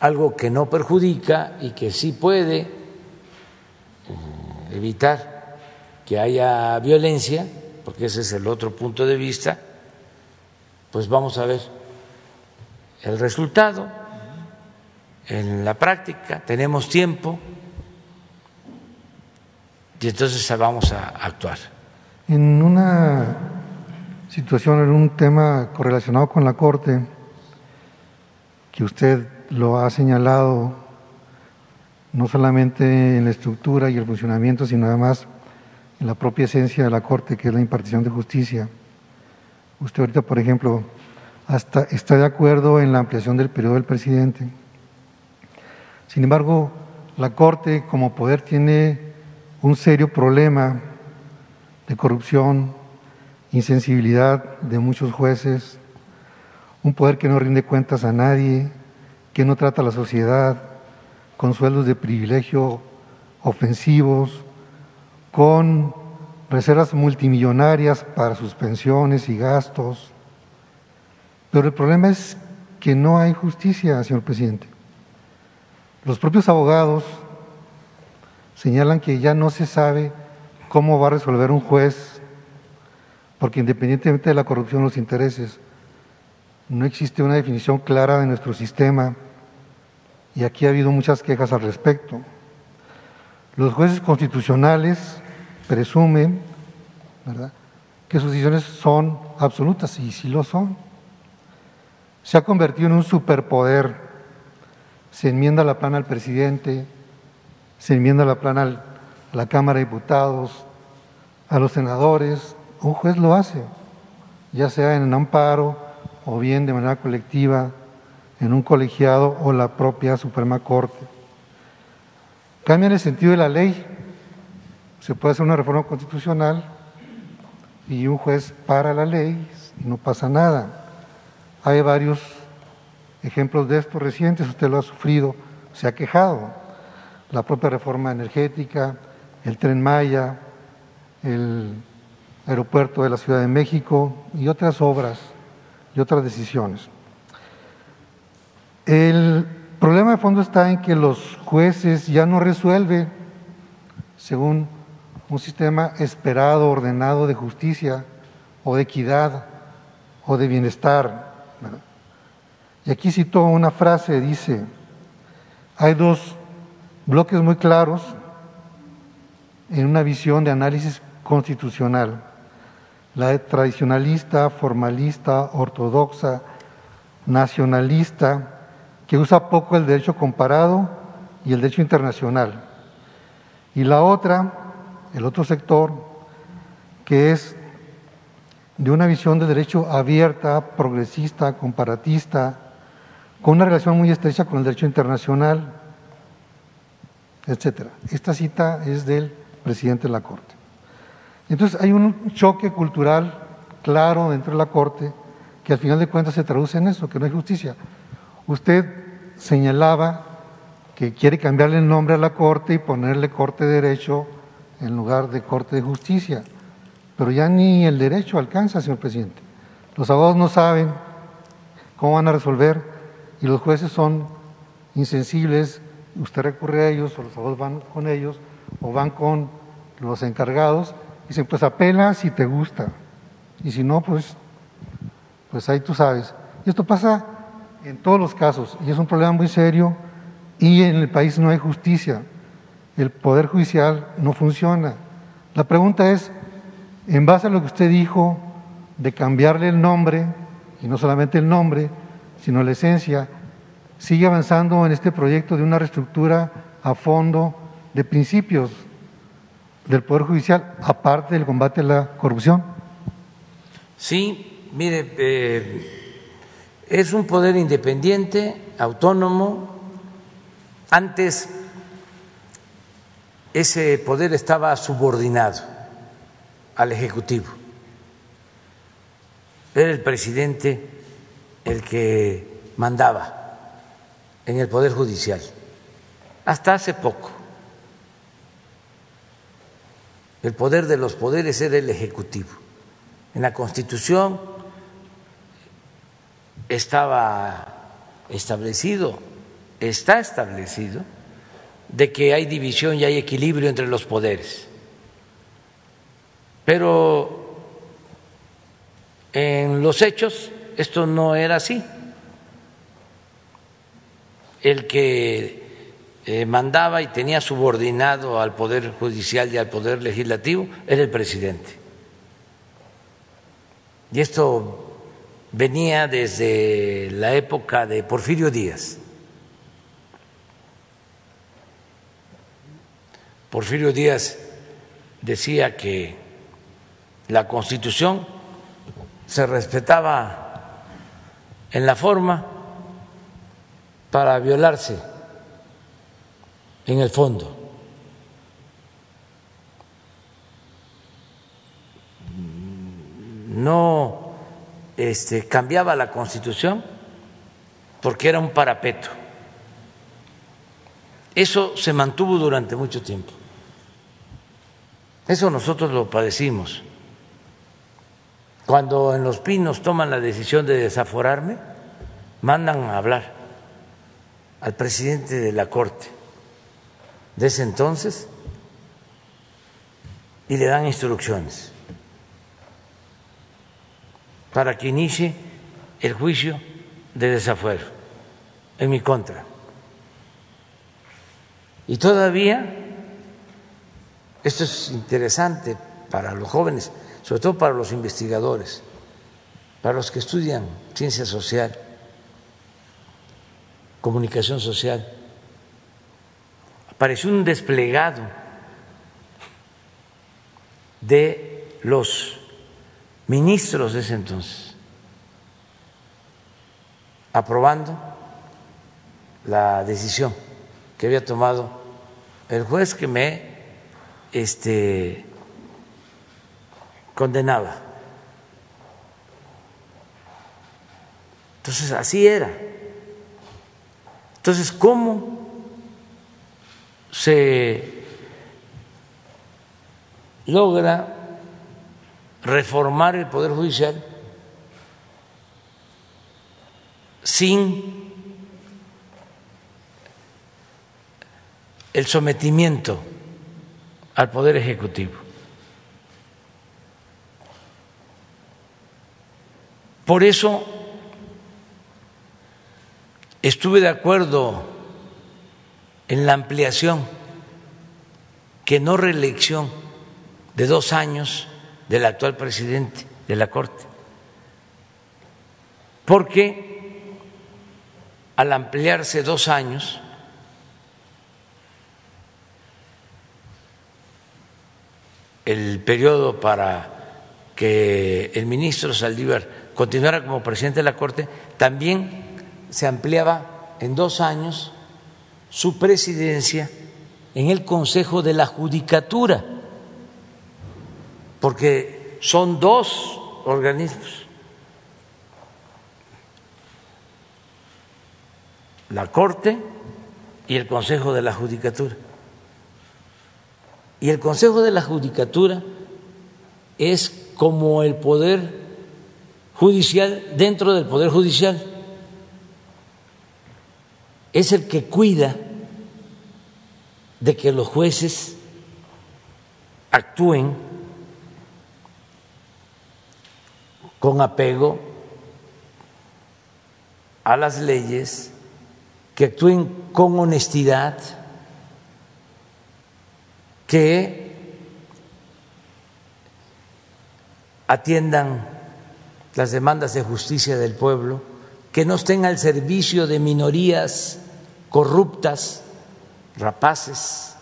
algo que no perjudica y que sí puede eh, evitar que haya violencia, porque ese es el otro punto de vista, pues vamos a ver el resultado en la práctica, tenemos tiempo y entonces vamos a actuar. En una situación, en un tema correlacionado con la Corte, que usted lo ha señalado no solamente en la estructura y el funcionamiento, sino además en la propia esencia de la Corte, que es la impartición de justicia. Usted ahorita, por ejemplo, hasta está de acuerdo en la ampliación del periodo del presidente. Sin embargo, la Corte como poder tiene un serio problema de corrupción, insensibilidad de muchos jueces, un poder que no rinde cuentas a nadie, que no trata a la sociedad con sueldos de privilegio ofensivos, con reservas multimillonarias para sus pensiones y gastos. Pero el problema es que no hay justicia, señor presidente. Los propios abogados señalan que ya no se sabe cómo va a resolver un juez, porque independientemente de la corrupción, los intereses, no existe una definición clara de nuestro sistema y aquí ha habido muchas quejas al respecto. Los jueces constitucionales presumen que sus decisiones son absolutas y sí lo son. Se ha convertido en un superpoder. Se enmienda la plana al presidente, se enmienda la plana a la Cámara de Diputados, a los senadores. Un juez lo hace, ya sea en un amparo, o bien de manera colectiva en un colegiado o la propia Suprema Corte. Cambia el sentido de la ley. Se puede hacer una reforma constitucional y un juez para la ley y no pasa nada. Hay varios ejemplos de esto recientes, usted lo ha sufrido, se ha quejado. La propia reforma energética, el tren Maya, el aeropuerto de la Ciudad de México y otras obras y otras decisiones. El problema de fondo está en que los jueces ya no resuelven según un sistema esperado, ordenado de justicia o de equidad o de bienestar. Y aquí cito una frase, dice, hay dos bloques muy claros en una visión de análisis constitucional la tradicionalista, formalista, ortodoxa, nacionalista, que usa poco el derecho comparado y el derecho internacional. Y la otra, el otro sector, que es de una visión del derecho abierta, progresista, comparatista, con una relación muy estrecha con el derecho internacional, etcétera. Esta cita es del presidente de la Corte. Entonces hay un choque cultural claro dentro de la Corte que al final de cuentas se traduce en eso, que no hay justicia. Usted señalaba que quiere cambiarle el nombre a la Corte y ponerle Corte de Derecho en lugar de Corte de Justicia, pero ya ni el derecho alcanza, señor presidente. Los abogados no saben cómo van a resolver y los jueces son insensibles, usted recurre a ellos o los abogados van con ellos o van con los encargados y dicen, pues apela si te gusta y si no, pues, pues ahí tú sabes. Y esto pasa en todos los casos y es un problema muy serio y en el país no hay justicia. El Poder Judicial no funciona. La pregunta es, en base a lo que usted dijo de cambiarle el nombre, y no solamente el nombre, sino la esencia, sigue avanzando en este proyecto de una reestructura a fondo de principios del Poder Judicial, aparte del combate a la corrupción. Sí, mire, eh, es un poder independiente, autónomo. Antes ese poder estaba subordinado al Ejecutivo. Era el presidente el que mandaba en el Poder Judicial, hasta hace poco. El poder de los poderes era el Ejecutivo. En la Constitución estaba establecido, está establecido, de que hay división y hay equilibrio entre los poderes. Pero en los hechos esto no era así. El que eh, mandaba y tenía subordinado al Poder Judicial y al Poder Legislativo era el presidente. Y esto venía desde la época de Porfirio Díaz. Porfirio Díaz decía que la Constitución se respetaba en la forma para violarse en el fondo. no este, cambiaba la constitución porque era un parapeto. Eso se mantuvo durante mucho tiempo. Eso nosotros lo padecimos. Cuando en Los Pinos toman la decisión de desaforarme, mandan a hablar al presidente de la Corte de ese entonces y le dan instrucciones para que inicie el juicio de desafuero en mi contra. Y todavía, esto es interesante para los jóvenes, sobre todo para los investigadores, para los que estudian ciencia social, comunicación social, apareció un desplegado de los ministros de ese entonces, aprobando la decisión que había tomado el juez que me este, condenaba. Entonces, así era. Entonces, ¿cómo se logra reformar el Poder Judicial sin el sometimiento al Poder Ejecutivo. Por eso estuve de acuerdo en la ampliación, que no reelección de dos años del actual presidente de la Corte. Porque al ampliarse dos años, el periodo para que el ministro Saldívar continuara como presidente de la Corte, también se ampliaba en dos años su presidencia en el Consejo de la Judicatura porque son dos organismos. La Corte y el Consejo de la Judicatura. Y el Consejo de la Judicatura es como el Poder Judicial dentro del Poder Judicial. Es el que cuida de que los jueces actúen con apego a las leyes, que actúen con honestidad, que atiendan las demandas de justicia del pueblo, que no estén al servicio de minorías corruptas, rapaces,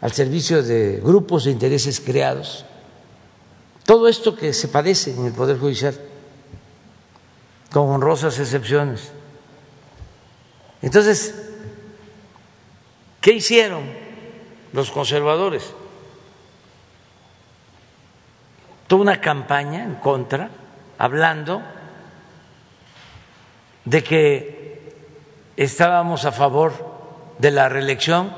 al servicio de grupos de intereses creados. Todo esto que se padece en el Poder Judicial, con honrosas excepciones. Entonces, ¿qué hicieron los conservadores? Toda una campaña en contra, hablando de que estábamos a favor de la reelección,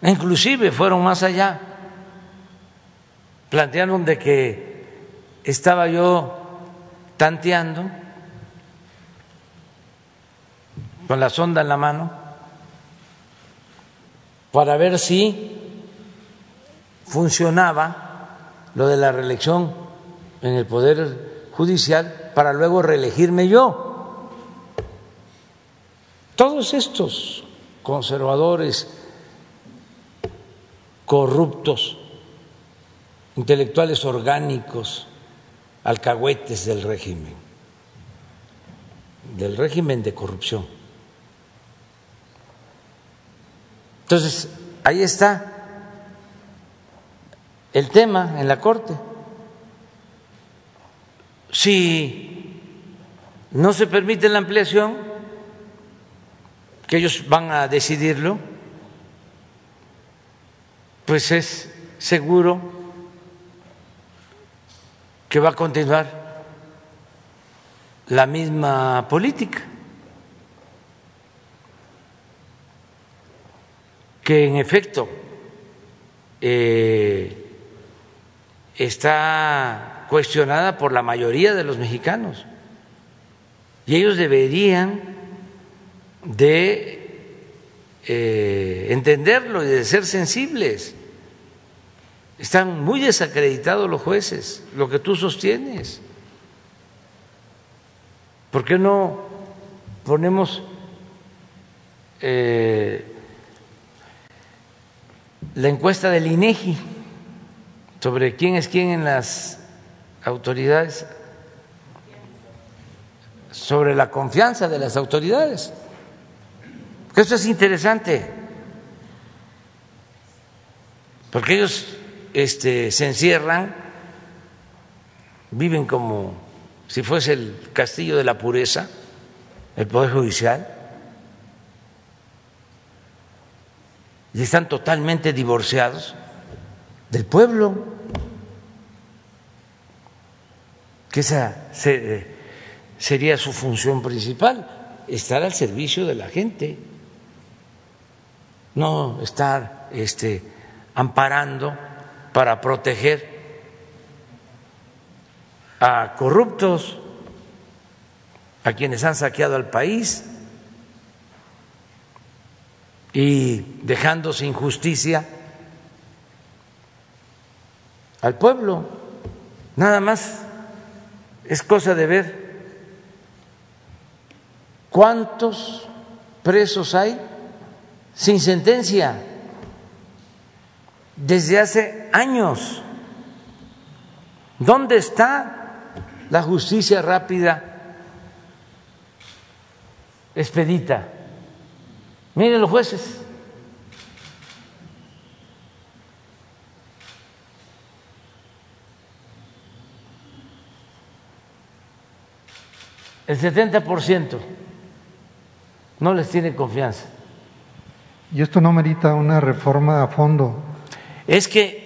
inclusive fueron más allá plantearon de que estaba yo tanteando con la sonda en la mano para ver si funcionaba lo de la reelección en el Poder Judicial para luego reelegirme yo. Todos estos conservadores corruptos intelectuales orgánicos, alcahuetes del régimen, del régimen de corrupción. Entonces, ahí está el tema en la Corte. Si no se permite la ampliación, que ellos van a decidirlo, pues es seguro que va a continuar la misma política, que en efecto eh, está cuestionada por la mayoría de los mexicanos. Y ellos deberían de eh, entenderlo y de ser sensibles. Están muy desacreditados los jueces, lo que tú sostienes. ¿Por qué no ponemos eh, la encuesta del INEGI sobre quién es quién en las autoridades, sobre la confianza de las autoridades? Eso es interesante, porque ellos este, se encierran, viven como si fuese el castillo de la pureza, el Poder Judicial, y están totalmente divorciados del pueblo, que esa sería su función principal, estar al servicio de la gente, no estar este, amparando para proteger a corruptos, a quienes han saqueado al país y dejando sin justicia al pueblo. Nada más es cosa de ver cuántos presos hay sin sentencia desde hace años. ¿Dónde está la justicia rápida expedita? Miren los jueces. El 70% no les tiene confianza. ¿Y esto no merita una reforma a fondo es que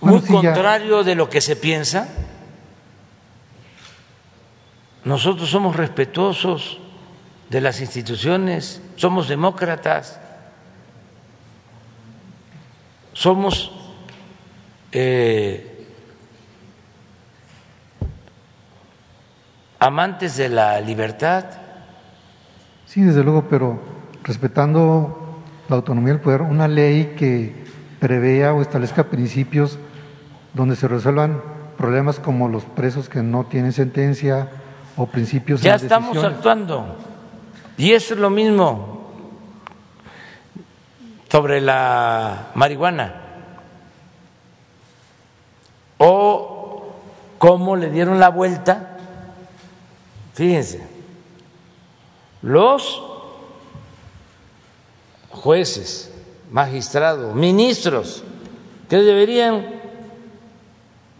muy contrario de lo que se piensa. Nosotros somos respetuosos de las instituciones, somos demócratas, somos eh, amantes de la libertad. Sí, desde luego, pero respetando la autonomía del poder, una ley que prevea o establezca principios donde se resuelvan problemas como los presos que no tienen sentencia o principios. Ya estamos actuando y es lo mismo sobre la marihuana o cómo le dieron la vuelta. Fíjense, los jueces, magistrados, ministros que deberían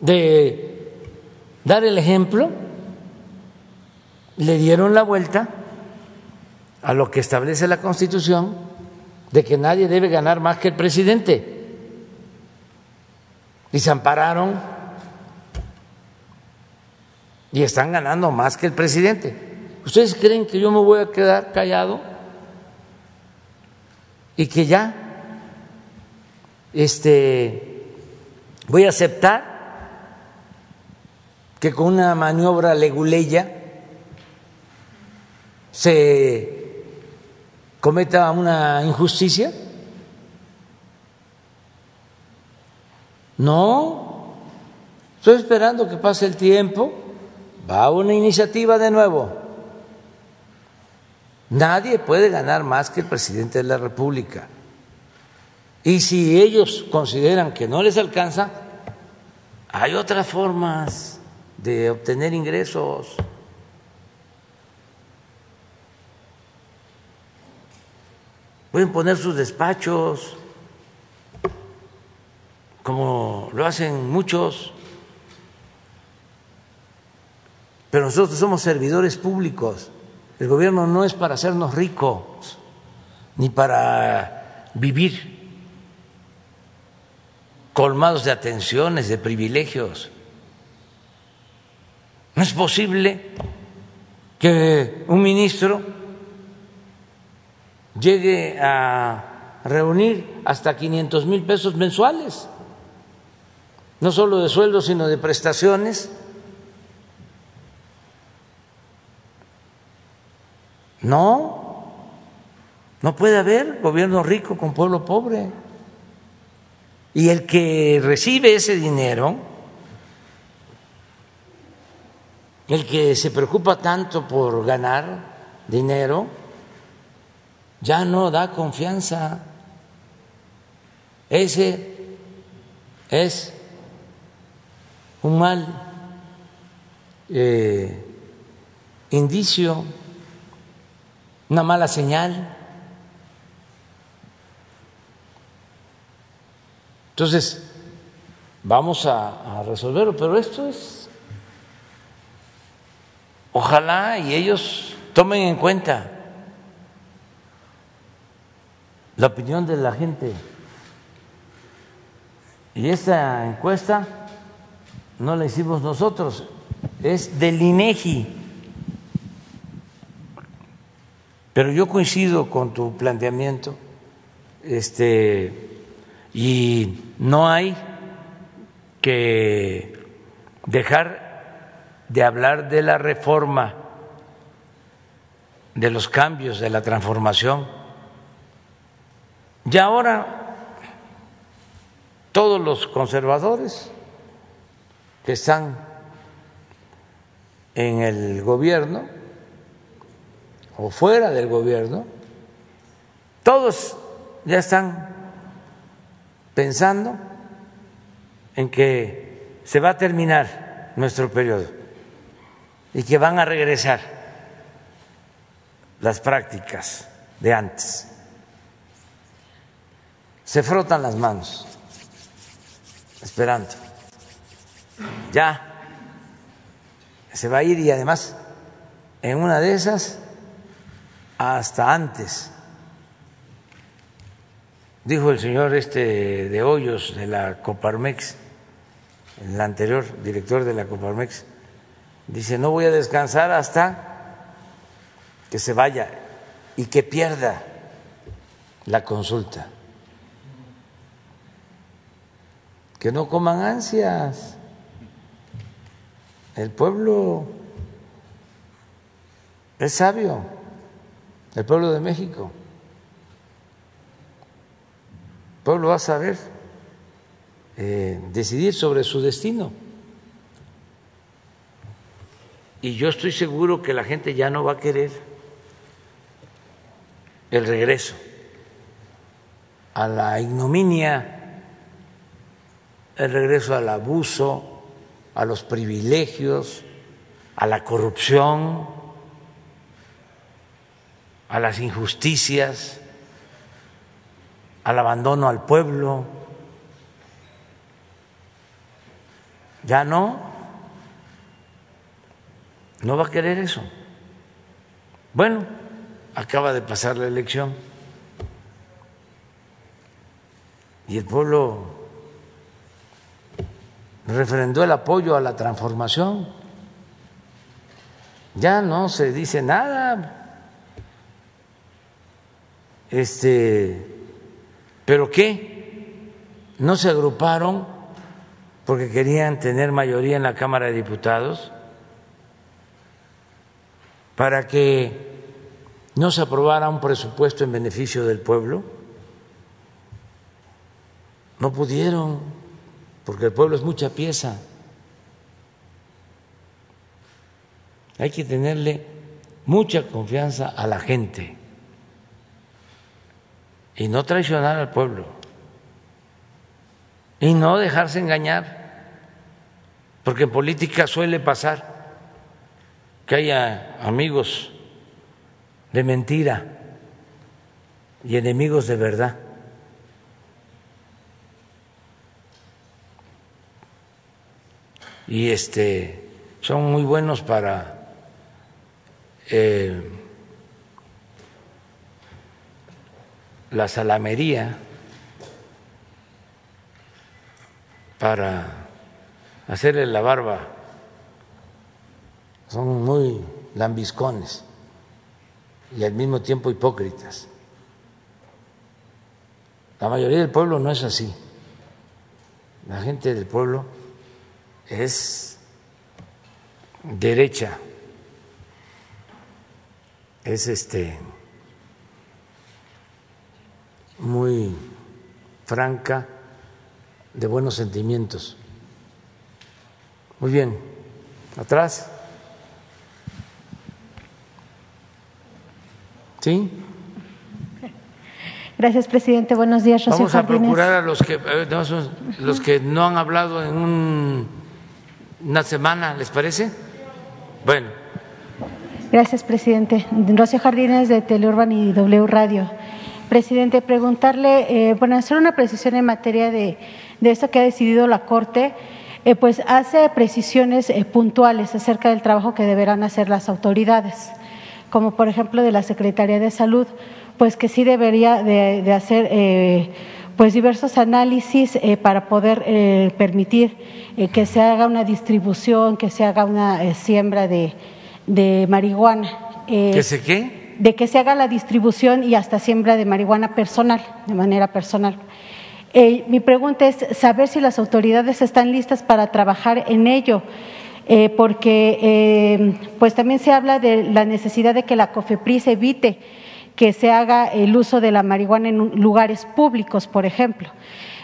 de dar el ejemplo, le dieron la vuelta a lo que establece la Constitución de que nadie debe ganar más que el presidente. Y se ampararon y están ganando más que el presidente. ¿Ustedes creen que yo me voy a quedar callado y que ya este voy a aceptar que con una maniobra leguleya se cometa una injusticia? No, estoy esperando que pase el tiempo, va una iniciativa de nuevo. Nadie puede ganar más que el presidente de la República. Y si ellos consideran que no les alcanza, hay otras formas de obtener ingresos. Pueden poner sus despachos, como lo hacen muchos, pero nosotros somos servidores públicos. El gobierno no es para hacernos ricos, ni para vivir colmados de atenciones, de privilegios. No es posible que un ministro llegue a reunir hasta 500 mil pesos mensuales, no solo de sueldo, sino de prestaciones. No, no puede haber gobierno rico con pueblo pobre. Y el que recibe ese dinero el que se preocupa tanto por ganar dinero ya no da confianza. Ese es un mal eh, indicio, una mala señal. Entonces, vamos a resolverlo, pero esto es Ojalá y ellos tomen en cuenta la opinión de la gente. Y esta encuesta no la hicimos nosotros, es del INEGI. Pero yo coincido con tu planteamiento, este, y no hay que dejar de hablar de la reforma, de los cambios, de la transformación. Y ahora todos los conservadores que están en el gobierno o fuera del gobierno, todos ya están pensando en que se va a terminar nuestro periodo y que van a regresar las prácticas de antes. Se frotan las manos, esperando. Ya se va a ir y además en una de esas hasta antes. Dijo el señor este de Hoyos de la Coparmex el anterior director de la Coparmex, dice, no voy a descansar hasta que se vaya y que pierda la consulta. Que no coman ansias. El pueblo es sabio, el pueblo de México. El pueblo va a saber eh, decidir sobre su destino. Y yo estoy seguro que la gente ya no va a querer el regreso a la ignominia, el regreso al abuso, a los privilegios, a la corrupción, a las injusticias, al abandono al pueblo. Ya no, no va a querer eso. Bueno, acaba de pasar la elección y el pueblo refrendó el apoyo a la transformación. Ya no se dice nada. Este, pero qué? ¿No se agruparon porque querían tener mayoría en la Cámara de Diputados? Para que no se aprobara un presupuesto en beneficio del pueblo. No pudieron, porque el pueblo es mucha pieza. Hay que tenerle mucha confianza a la gente y no traicionar al pueblo y no dejarse engañar, porque en política suele pasar que haya amigos de mentira y enemigos de verdad. Y este son muy buenos para eh, la salamería para hacerle la barba. Son muy lambiscones y al mismo tiempo hipócritas. La mayoría del pueblo no es así. La gente del pueblo es derecha, es este muy franca, de buenos sentimientos. Muy bien, atrás. ¿Sí? Gracias, presidente. Buenos días, Rocío Vamos a procurar a los que, los que no han hablado en un, una semana, ¿les parece? Bueno. Gracias, presidente. Rocío Jardines de Teleurban y W Radio. Presidente, preguntarle, eh, bueno, hacer una precisión en materia de, de esto que ha decidido la Corte, eh, pues hace precisiones eh, puntuales acerca del trabajo que deberán hacer las autoridades, como por ejemplo de la Secretaría de Salud, pues que sí debería de, hacer pues diversos análisis para poder permitir que se haga una distribución, que se haga una siembra de, de marihuana. ¿Que se qué? De que se haga la distribución y hasta siembra de marihuana personal, de manera personal. Eh, mi pregunta es saber si las autoridades están listas para trabajar en ello, eh, porque eh, pues también se habla de la necesidad de que la COFEPRIS evite que se haga el uso de la marihuana en lugares públicos, por ejemplo.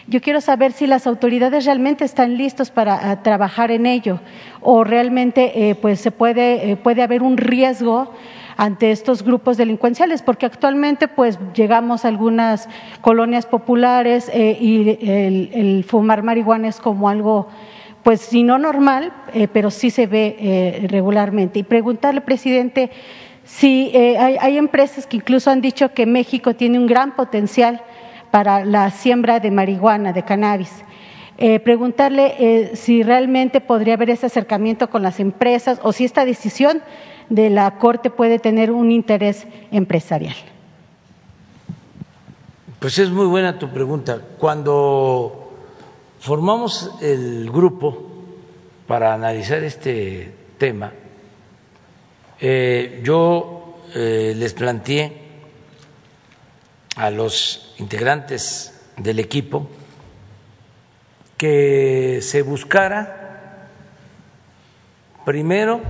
Yo quiero saber si las autoridades realmente están listos para trabajar en ello o realmente pues se puede, puede haber un riesgo ante estos grupos delincuenciales, porque actualmente pues llegamos a algunas colonias populares eh, y el, fumar marihuana es como algo pues si no normal, eh, pero sí se ve eh, regularmente. Y preguntarle, presidente, si hay, hay, empresas que incluso han dicho que México tiene un gran potencial para la siembra de marihuana, de cannabis. preguntarle si realmente podría haber ese acercamiento con las empresas o si esta decisión de la Corte puede tener un interés empresarial. Pues es muy buena tu pregunta. Cuando formamos el grupo para analizar este tema, eh, yo eh, les planteé a los integrantes del equipo que se buscara primero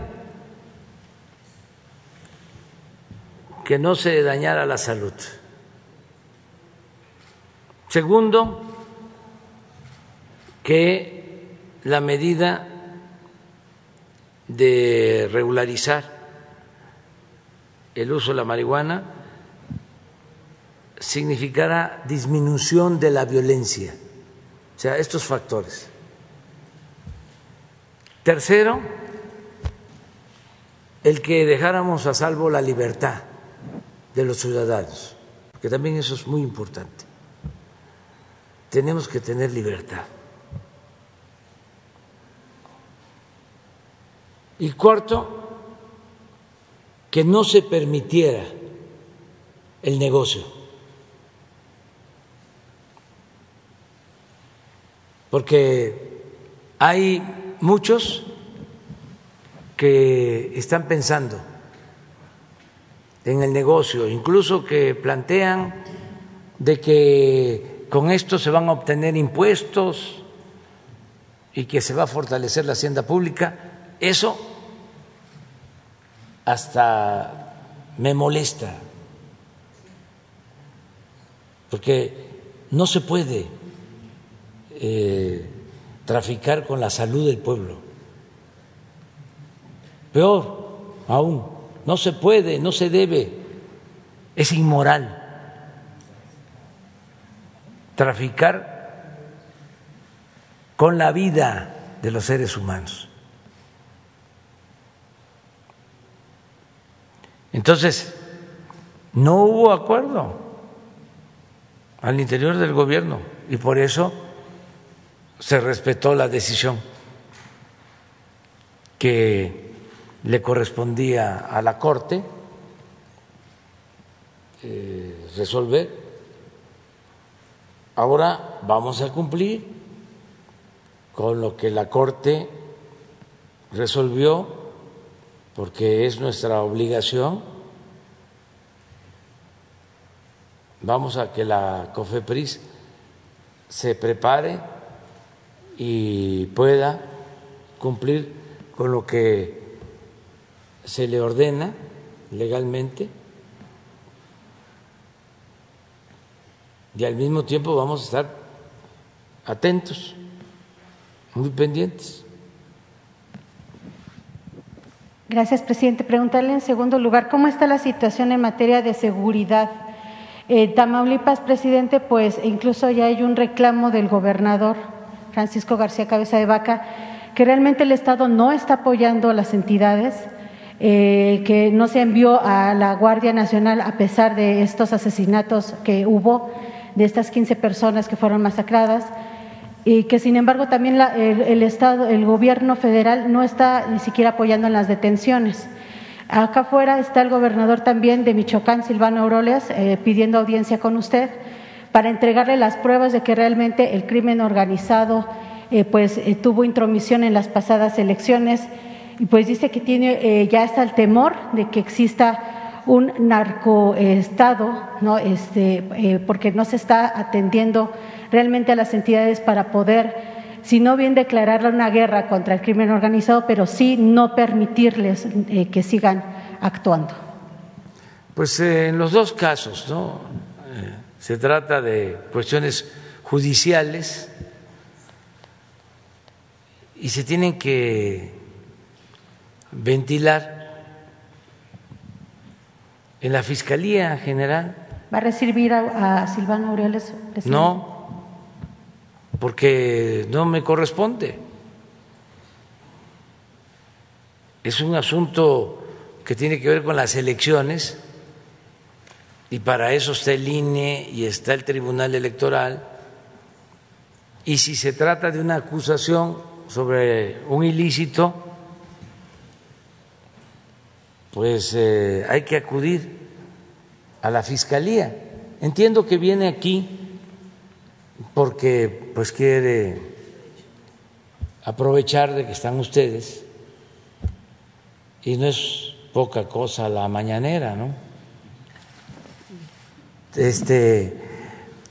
que no se dañara la salud. Segundo, que la medida de regularizar el uso de la marihuana significara disminución de la violencia. O sea, estos factores. Tercero, el que dejáramos a salvo la libertad de los ciudadanos, que también eso es muy importante. Tenemos que tener libertad. Y cuarto, que no se permitiera el negocio. Porque hay muchos que están pensando en el negocio, incluso que plantean de que con esto se van a obtener impuestos y que se va a fortalecer la hacienda pública, eso hasta me molesta, porque no se puede eh, traficar con la salud del pueblo. Peor aún, no se puede, no se debe, es inmoral traficar con la vida de los seres humanos. Entonces, no hubo acuerdo al interior del gobierno y por eso se respetó la decisión que le correspondía a la Corte eh, resolver. Ahora vamos a cumplir con lo que la Corte resolvió, porque es nuestra obligación. Vamos a que la COFEPRIS se prepare y pueda cumplir con lo que se le ordena legalmente y al mismo tiempo vamos a estar atentos, muy pendientes. Gracias, presidente. Preguntarle en segundo lugar, ¿cómo está la situación en materia de seguridad? Eh, Tamaulipas, presidente, pues incluso ya hay un reclamo del gobernador Francisco García Cabeza de Vaca que realmente el Estado no está apoyando a las entidades eh, que no se envió a la Guardia Nacional a pesar de estos asesinatos que hubo, de estas 15 personas que fueron masacradas, y que sin embargo también el, Estado, el gobierno federal no está ni siquiera apoyando en las detenciones. Acá afuera está el gobernador también de Michoacán, Silvano Auroles, eh, pidiendo audiencia con usted para entregarle las pruebas de que realmente el crimen organizado eh, pues tuvo intromisión en las pasadas elecciones y pues dice que tiene eh, ya está el temor de que exista un narcoestado, ¿no? Este, eh, porque no se está atendiendo realmente a las entidades para poder, si no bien declararle una guerra contra el crimen organizado, pero sí no permitirles eh, que sigan actuando. Pues en los dos casos, ¿no? se trata de cuestiones judiciales y se tienen que ventilar en la Fiscalía General. ¿Va a recibir a, Silvano Aureoles? No, porque no me corresponde. Es un asunto que tiene que ver con las elecciones y para eso está el INE y está el Tribunal Electoral. Y si se trata de una acusación sobre un ilícito, pues eh, hay que acudir a la fiscalía. Entiendo que viene aquí porque pues quiere aprovechar de que están ustedes y no es poca cosa la mañanera, ¿no? Este,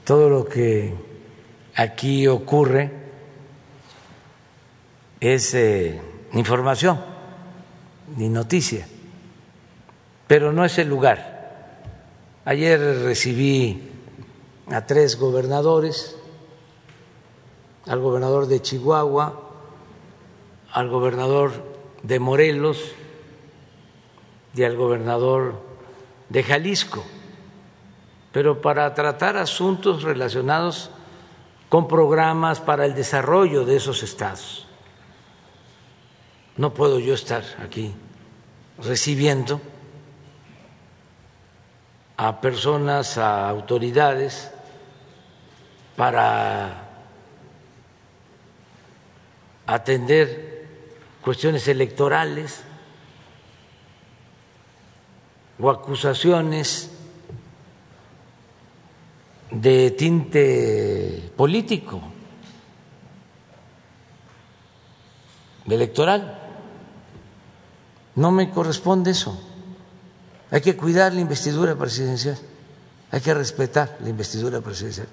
todo lo que aquí ocurre es eh, información ni noticia, pero no es el lugar. Ayer recibí a tres gobernadores, al gobernador de Chihuahua, al gobernador de Morelos y al gobernador de Jalisco, pero para tratar asuntos relacionados con programas para el desarrollo de esos estados. No puedo yo estar aquí recibiendo a personas, a autoridades, para atender cuestiones electorales o acusaciones de tinte político, electoral. No me corresponde eso. Hay que cuidar la investidura presidencial, hay que respetar la investidura presidencial.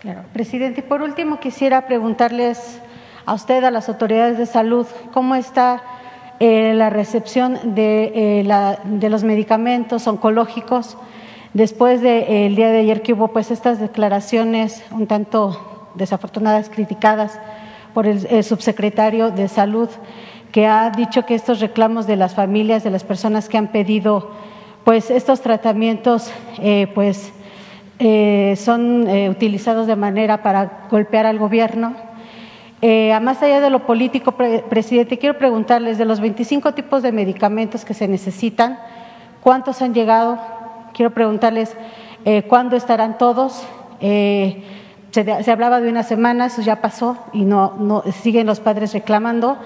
Claro. Presidente, por último quisiera preguntarles a usted, a las autoridades de salud, cómo está eh, la recepción de, eh, de, los medicamentos oncológicos después del de, eh, día de ayer que hubo pues estas declaraciones un tanto desafortunadas, criticadas por el subsecretario de Salud que ha dicho que estos reclamos de las familias, de las personas que han pedido pues estos tratamientos eh, pues eh, son eh, utilizados de manera para golpear al gobierno. a más allá de lo político, presidente, quiero preguntarles de los 25 tipos de medicamentos que se necesitan, ¿cuántos han llegado? Quiero preguntarles cuándo estarán todos. Se, se, hablaba de una semana, eso ya pasó y no, no siguen los padres reclamando.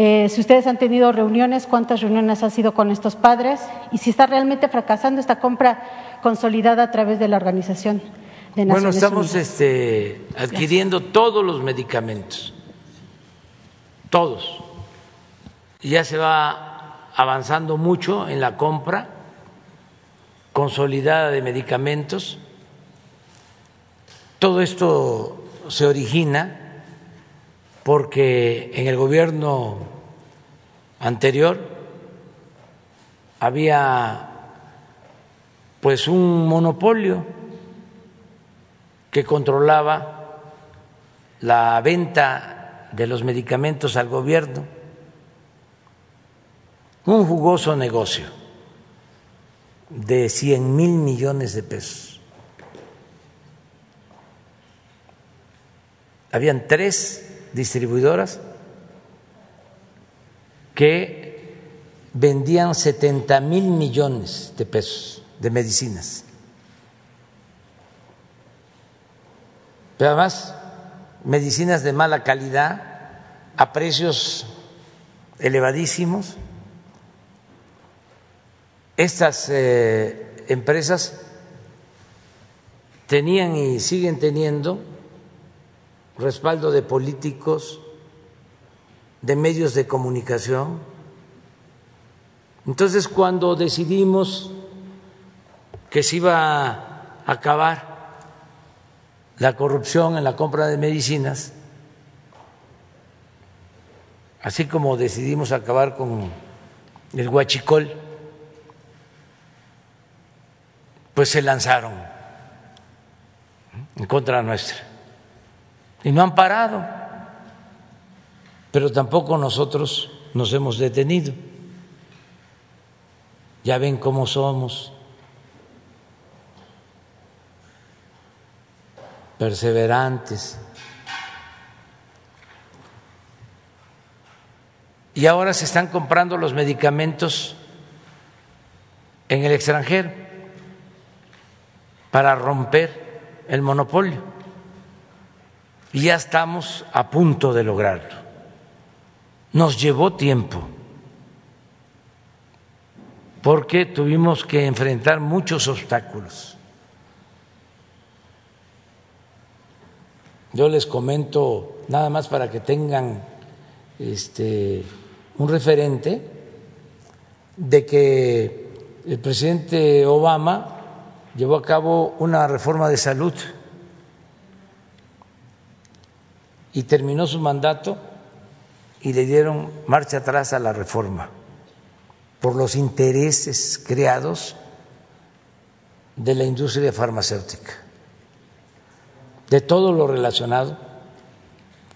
Eh, si ustedes han tenido reuniones, cuántas reuniones han sido con estos padres y si está realmente fracasando esta compra consolidada a través de la Organización de Naciones Bueno, estamos este, adquiriendo todos los medicamentos, todos. Ya se va avanzando mucho en la compra consolidada de medicamentos. Todo esto se origina porque en el gobierno anterior había pues un monopolio que controlaba la venta de los medicamentos al gobierno, un jugoso negocio de 100 mil millones de pesos. Habían tres distribuidoras que vendían 70 mil millones de pesos de medicinas. Pero además, medicinas de mala calidad a precios elevadísimos. Estas eh, empresas tenían y siguen teniendo respaldo de políticos, de medios de comunicación. Entonces, cuando decidimos que se iba a acabar la corrupción en la compra de medicinas, así como decidimos acabar con el huachicol, pues se lanzaron en contra nuestra y no han parado, pero tampoco nosotros nos hemos detenido. Ya ven cómo somos perseverantes. Y ahora se están comprando los medicamentos en el extranjero para romper el monopolio y ya estamos a punto de lograrlo. Nos llevó tiempo porque tuvimos que enfrentar muchos obstáculos. Yo les comento nada más para que tengan este, un referente de que el presidente Obama llevó a cabo una reforma de salud y terminó su mandato y le dieron marcha atrás a la reforma por los intereses creados de la industria farmacéutica, de todo lo relacionado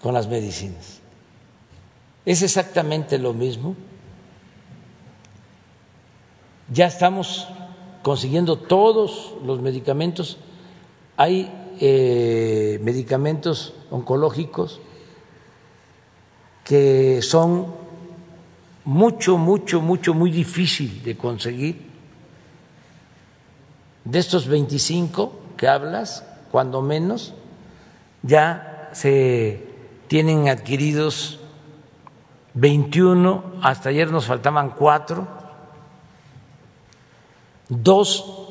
con las medicinas. Es exactamente lo mismo. Ya estamos consiguiendo todos los medicamentos. Hay eh, medicamentos oncológicos que son mucho, mucho, mucho, muy difícil de conseguir. De estos 25 que hablas, cuando menos, ya se tienen adquiridos 21, hasta ayer nos faltaban cuatro, dos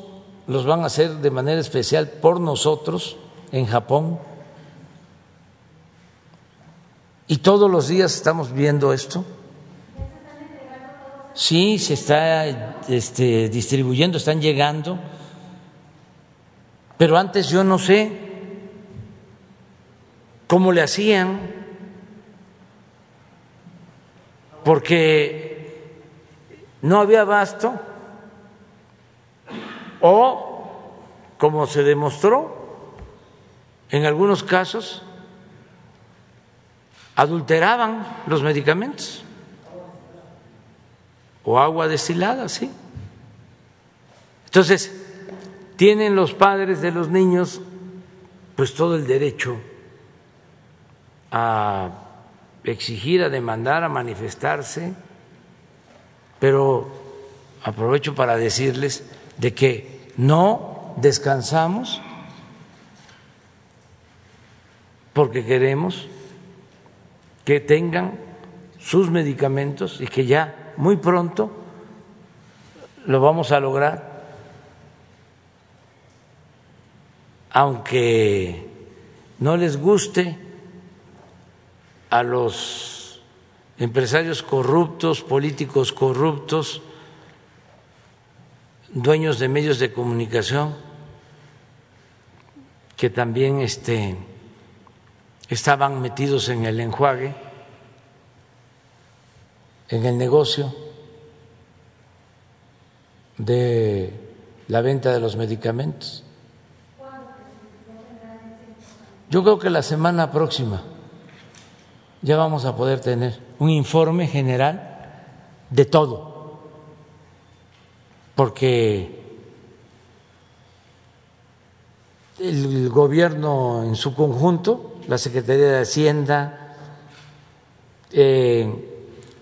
los van a hacer de manera especial por nosotros en Japón. Y todos los días estamos viendo esto. Sí, se está este, distribuyendo, están llegando, pero antes yo no sé cómo le hacían, porque no había abasto o, como se demostró en algunos casos, adulteraban los medicamentos o agua destilada, sí. Entonces, tienen los padres de los niños pues todo el derecho a exigir, a demandar, a manifestarse, pero aprovecho para decirles de que no descansamos porque queremos que tengan sus medicamentos y que ya muy pronto lo vamos a lograr, aunque no les guste a los empresarios corruptos, políticos corruptos, dueños de medios de comunicación que también este, estaban metidos en el enjuague, en el negocio de la venta de los medicamentos. Yo creo que la semana próxima ya vamos a poder tener un informe general de todo porque el gobierno en su conjunto, la Secretaría de Hacienda, eh,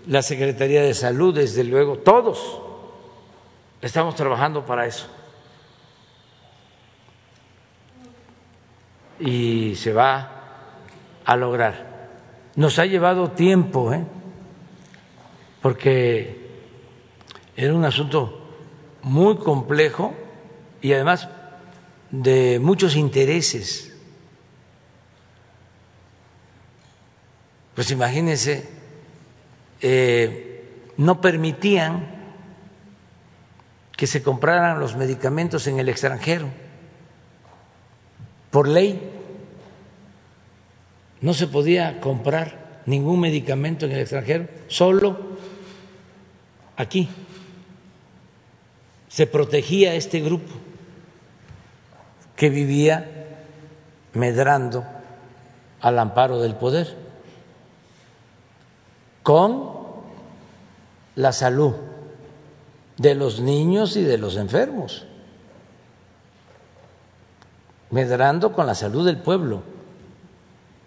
la Secretaría de Salud, desde luego, todos estamos trabajando para eso. Y se va a lograr. Nos ha llevado tiempo, ¿eh? porque era un asunto muy complejo y además de muchos intereses. Pues imagínense, eh, no permitían que se compraran los medicamentos en el extranjero. Por ley no se podía comprar ningún medicamento en el extranjero, solo aquí se protegía este grupo que vivía medrando al amparo del poder, con la salud de los niños y de los enfermos, medrando con la salud del pueblo,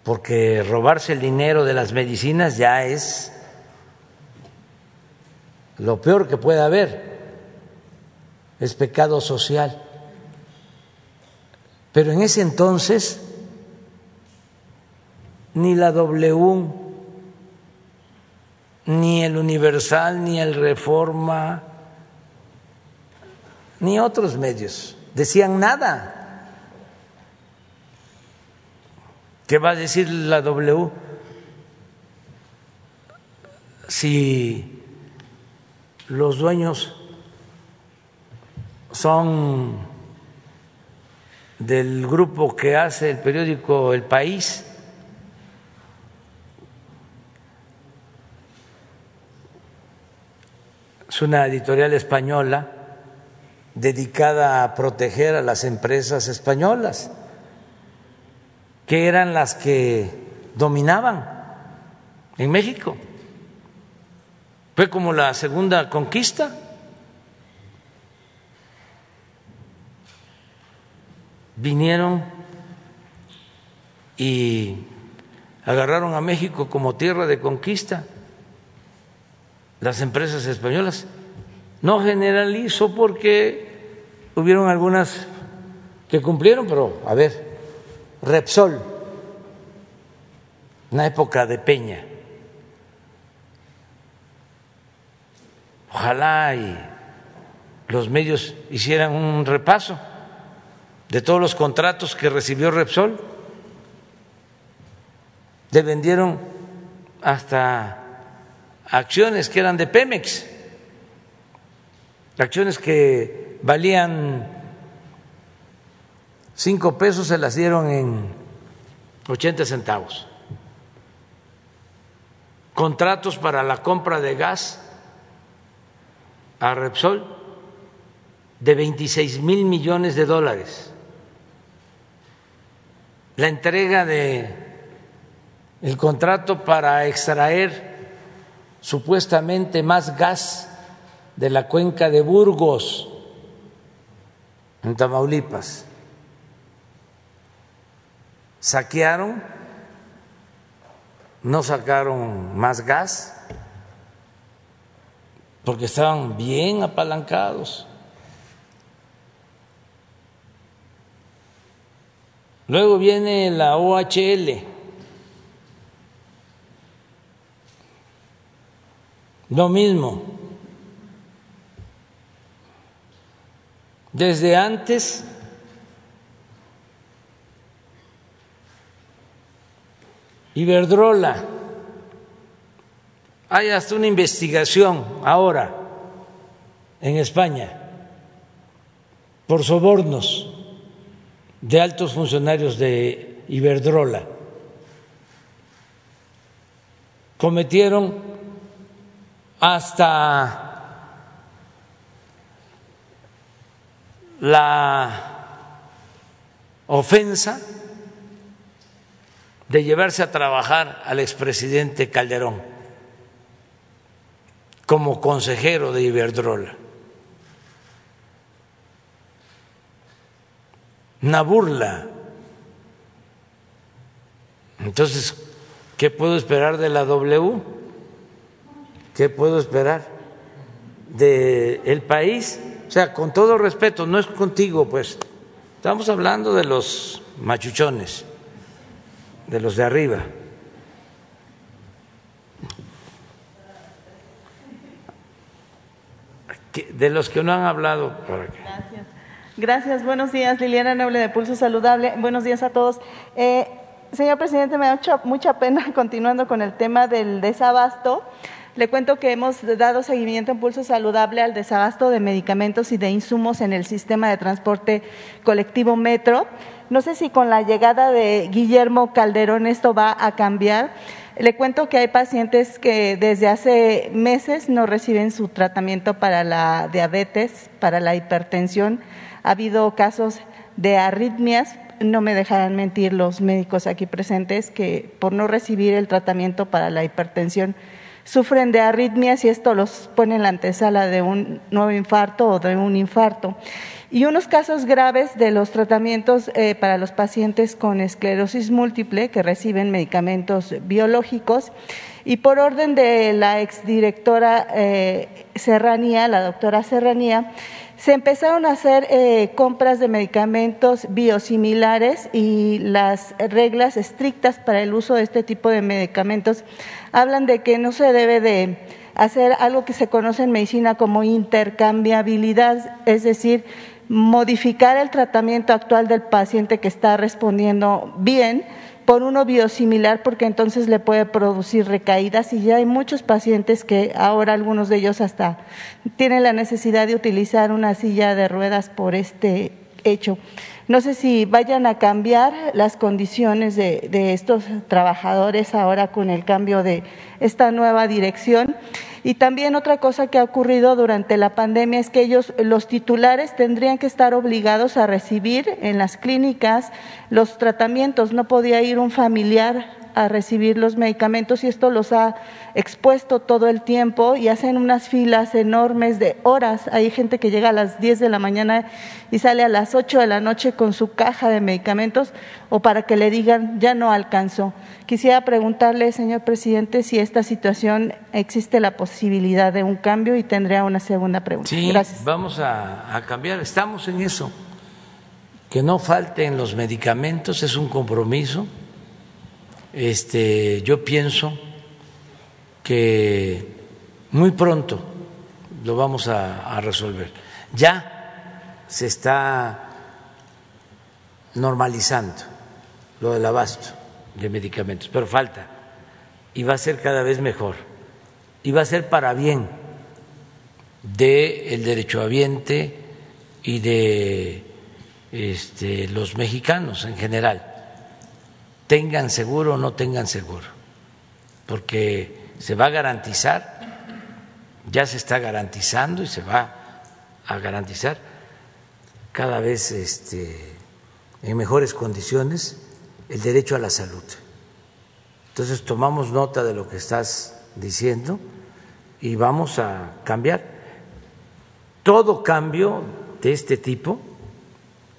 porque robarse el dinero de las medicinas ya es lo peor que puede haber es pecado social. Pero en ese entonces ni la W, ni el Universal, ni el Reforma, ni otros medios decían nada. ¿Qué va a decir la W si los dueños son del grupo que hace el periódico El País? Es una editorial española dedicada a proteger a las empresas españolas, que eran las que dominaban en México. Fue como la segunda conquista. Vinieron y agarraron a México como tierra de conquista las empresas españolas. No generalizo porque hubieron algunas que cumplieron, pero a ver, Repsol, una época de Peña. Ojalá y los medios hicieran un repaso de todos los contratos que recibió Repsol. Le vendieron hasta acciones que eran de Pemex, acciones que valían cinco pesos se las dieron en 80 centavos. Contratos para la compra de gas a Repsol de 26 mil millones de dólares. La entrega de el contrato para extraer supuestamente más gas de la cuenca de Burgos, en Tamaulipas. Saquearon, no sacaron más gas, porque estaban bien apalancados. Luego viene la OHL Lo mismo. Desde antes Iberdrola, hay hasta una investigación ahora en España por sobornos de altos funcionarios de Iberdrola. Cometieron hasta la ofensa de llevarse a trabajar al expresidente Calderón como consejero de Iberdrola. Una burla. Entonces, ¿qué puedo esperar de la W? ¿Qué puedo esperar del el país? O sea, con todo respeto, no es contigo, pues. Estamos hablando de los machuchones, de los de arriba. De los que no han hablado. Gracias. Gracias. Buenos días, Liliana Noble de Pulso Saludable. Buenos días a todos. Eh, señor presidente, me da mucha, mucha pena *laughs* continuando con el tema del desabasto. Le cuento que hemos dado seguimiento en Pulso Saludable al desabasto de medicamentos y de insumos en el sistema de transporte colectivo Metro. No sé si con la llegada de Guillermo Calderón esto va a cambiar. Le cuento que hay pacientes que desde hace meses no reciben su tratamiento para la diabetes, para la hipertensión. Ha habido casos de arritmias, no me dejarán mentir los médicos aquí presentes, que por no recibir el tratamiento para la hipertensión sufren de arritmias y esto los pone en la antesala de un nuevo infarto o de un infarto. Y unos casos graves de los tratamientos eh, para los pacientes con esclerosis múltiple que reciben medicamentos biológicos. Y por orden de la exdirectora eh, Serranía, la doctora Serranía, se empezaron a hacer eh, compras de medicamentos biosimilares y las reglas estrictas para el uso de este tipo de medicamentos hablan de que no se debe de hacer algo que se conoce en medicina como intercambiabilidad, es decir, modificar el tratamiento actual del paciente que está respondiendo bien por uno biosimilar porque entonces le puede producir recaídas y ya hay muchos pacientes que ahora algunos de ellos hasta tienen la necesidad de utilizar una silla de ruedas por este hecho. No sé si vayan a cambiar las condiciones de, de estos trabajadores ahora con el cambio de esta nueva dirección. Y también otra cosa que ha ocurrido durante la pandemia es que ellos, los titulares, tendrían que estar obligados a recibir en las clínicas los tratamientos. No podía ir un familiar a recibir los medicamentos y esto los ha expuesto todo el tiempo y hacen unas filas enormes de horas. Hay gente que llega a las 10 de la mañana y sale a las 8 de la noche con su caja de medicamentos o para que le digan ya no alcanzó. Quisiera preguntarle, señor presidente, si esta situación existe la posibilidad de un cambio y tendría una segunda pregunta. Sí, Gracias. vamos a, a cambiar, estamos en eso. Que no falten los medicamentos es un compromiso este, yo pienso que muy pronto lo vamos a, resolver. Ya se está normalizando lo del abasto de medicamentos, pero falta. Y va a ser cada vez mejor. Y va a ser para bien del derechohabiente y de este, los mexicanos en general tengan seguro o no tengan seguro, porque se va a garantizar, ya se está garantizando y se va a garantizar cada vez este, en mejores condiciones el derecho a la salud. Entonces tomamos nota de lo que estás diciendo y vamos a cambiar. Todo cambio de este tipo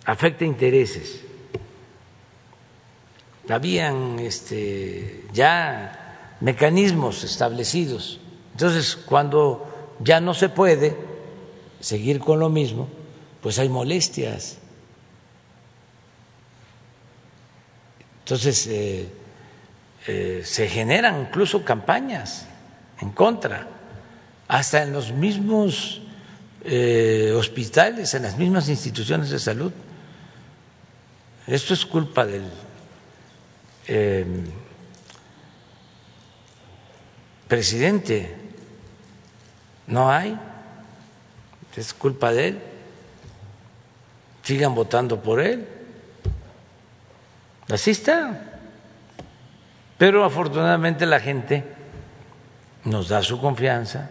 afecta intereses habían este, ya mecanismos establecidos. Entonces, cuando ya no se puede seguir con lo mismo, pues hay molestias. Entonces, eh, eh, se generan incluso campañas en contra, hasta en los mismos eh, hospitales, en las mismas instituciones de salud. Esto es culpa del eh, presidente. No hay. Es culpa de él. Sigan votando por él. Así está. Pero afortunadamente la gente nos da su confianza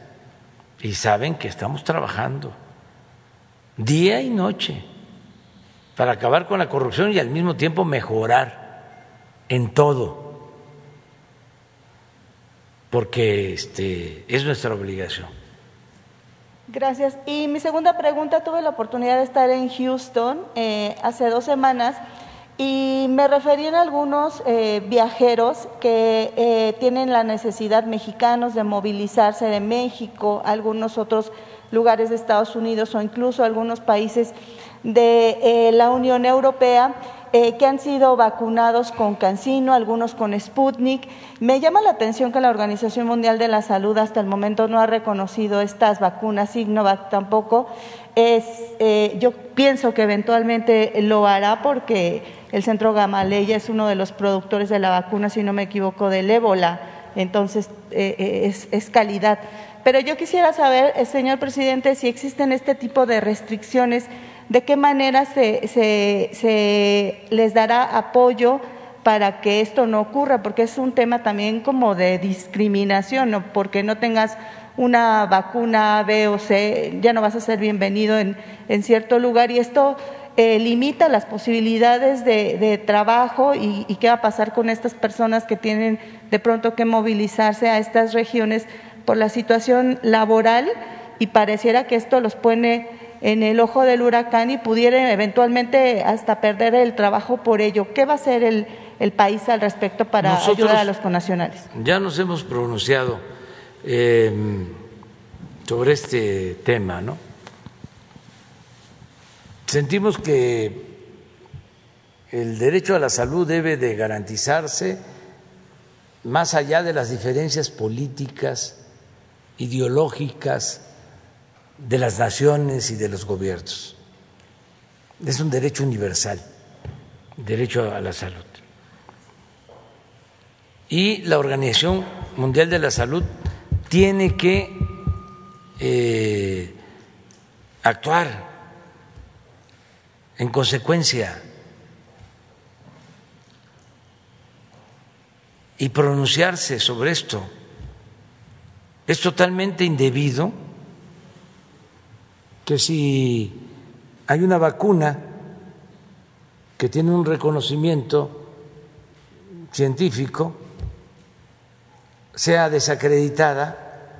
y saben que estamos trabajando día y noche para acabar con la corrupción y al mismo tiempo mejorar en todo, porque este, es nuestra obligación. Gracias. Y mi segunda pregunta, tuve la oportunidad de estar en Houston eh, hace dos semanas y me referí a algunos eh, viajeros que eh, tienen la necesidad, mexicanos, de movilizarse de México, algunos otros lugares de Estados Unidos o incluso algunos países de eh, la Unión Europea eh, que han sido vacunados con Cancino, algunos con Sputnik. Me llama la atención que la Organización Mundial de la Salud hasta el momento no ha reconocido estas vacunas, Sinovac tampoco. Eh, yo pienso que eventualmente lo hará porque el Centro Gamaleya es uno de los productores de la vacuna, si no me equivoco, del ébola. Entonces, es, es calidad. Pero yo quisiera saber, señor presidente, si existen este tipo de restricciones de qué manera se, se, se les dará apoyo para que esto no ocurra, porque es un tema también como de discriminación, ¿no? porque no tengas una vacuna B o C, ya no vas a ser bienvenido en, en cierto lugar. Y esto eh, limita las posibilidades de, de trabajo y, y, qué va a pasar con estas personas que tienen de pronto que movilizarse a estas regiones por la situación laboral. Y pareciera que esto los pone en el ojo del huracán y pudiera eventualmente hasta perder el trabajo por ello. ¿Qué va a hacer el, el país al respecto para Nosotros ayudar a los connacionales? Ya nos hemos pronunciado eh, sobre este tema, ¿no? Sentimos que el derecho a la salud debe de garantizarse más allá de las diferencias políticas, ideológicas, de las naciones y de los gobiernos. Es un derecho universal, derecho a la salud. y la Organización Mundial de la Salud tiene que eh, actuar en consecuencia y pronunciarse sobre esto. Es totalmente indebido que si hay una vacuna que tiene un reconocimiento científico, sea desacreditada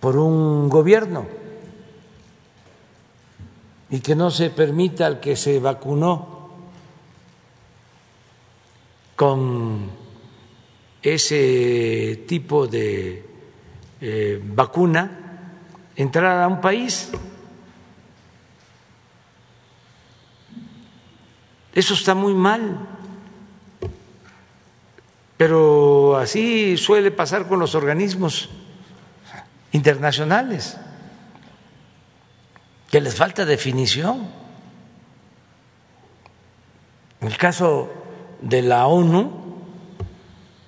por un gobierno y que no se permita al que se vacunó con ese tipo de eh, vacuna entrar a un país. Eso está muy mal. Pero así suele pasar con los organismos internacionales, que les falta definición. En el caso de la ONU,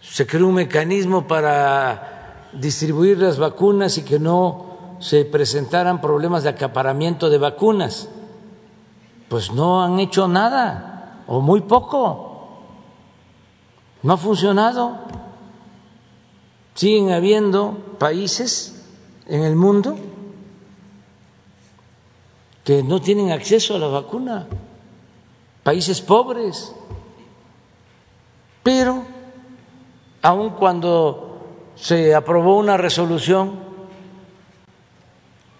se creó un mecanismo para distribuir las vacunas y que no se presentaran problemas de acaparamiento de vacunas. Pues no han hecho nada, o muy poco. No ha funcionado. Siguen habiendo países en el mundo que no tienen acceso a la vacuna, países pobres. Pero, aun cuando se aprobó una resolución,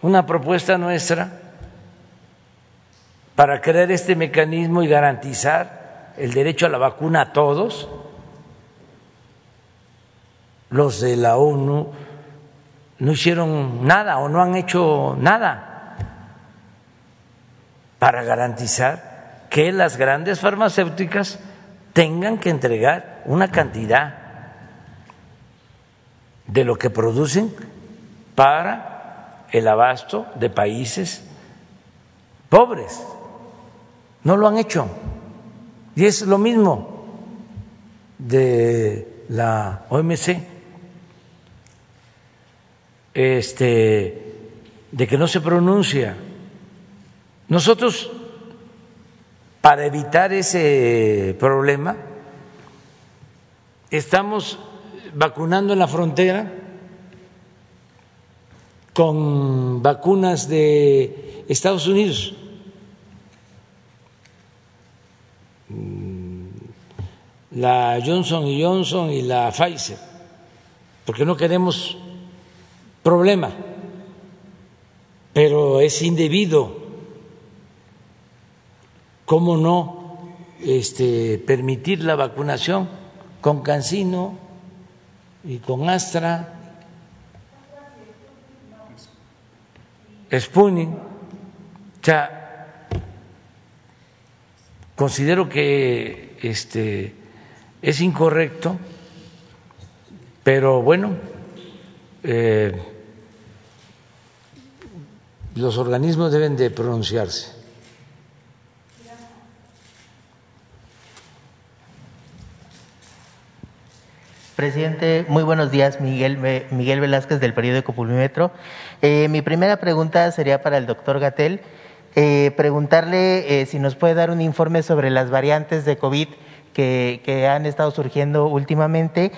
una propuesta nuestra, para crear este mecanismo y garantizar el derecho a la vacuna a todos, los de la ONU no hicieron nada o no han hecho nada para garantizar que las grandes farmacéuticas tengan que entregar una cantidad de lo que producen para el abasto de países pobres. No lo han hecho. Y es lo mismo de la OMC este, de que no se pronuncia. Nosotros, para evitar ese problema, estamos vacunando en la frontera con vacunas de Estados Unidos. Mm, la Johnson y Johnson y la Pfizer, porque no queremos problema, pero es indebido. ¿Cómo no este, permitir la vacunación con Cancino y con Astra, Spooning? O sea, considero que este, es incorrecto, pero bueno, eh, los organismos deben de pronunciarse. Presidente, muy buenos días. Miguel, Miguel Velázquez del periódico Pulmímetro. Eh, mi primera pregunta sería para el doctor Gatel. Eh, preguntarle eh, si nos puede dar un informe sobre las variantes de COVID que, han estado surgiendo últimamente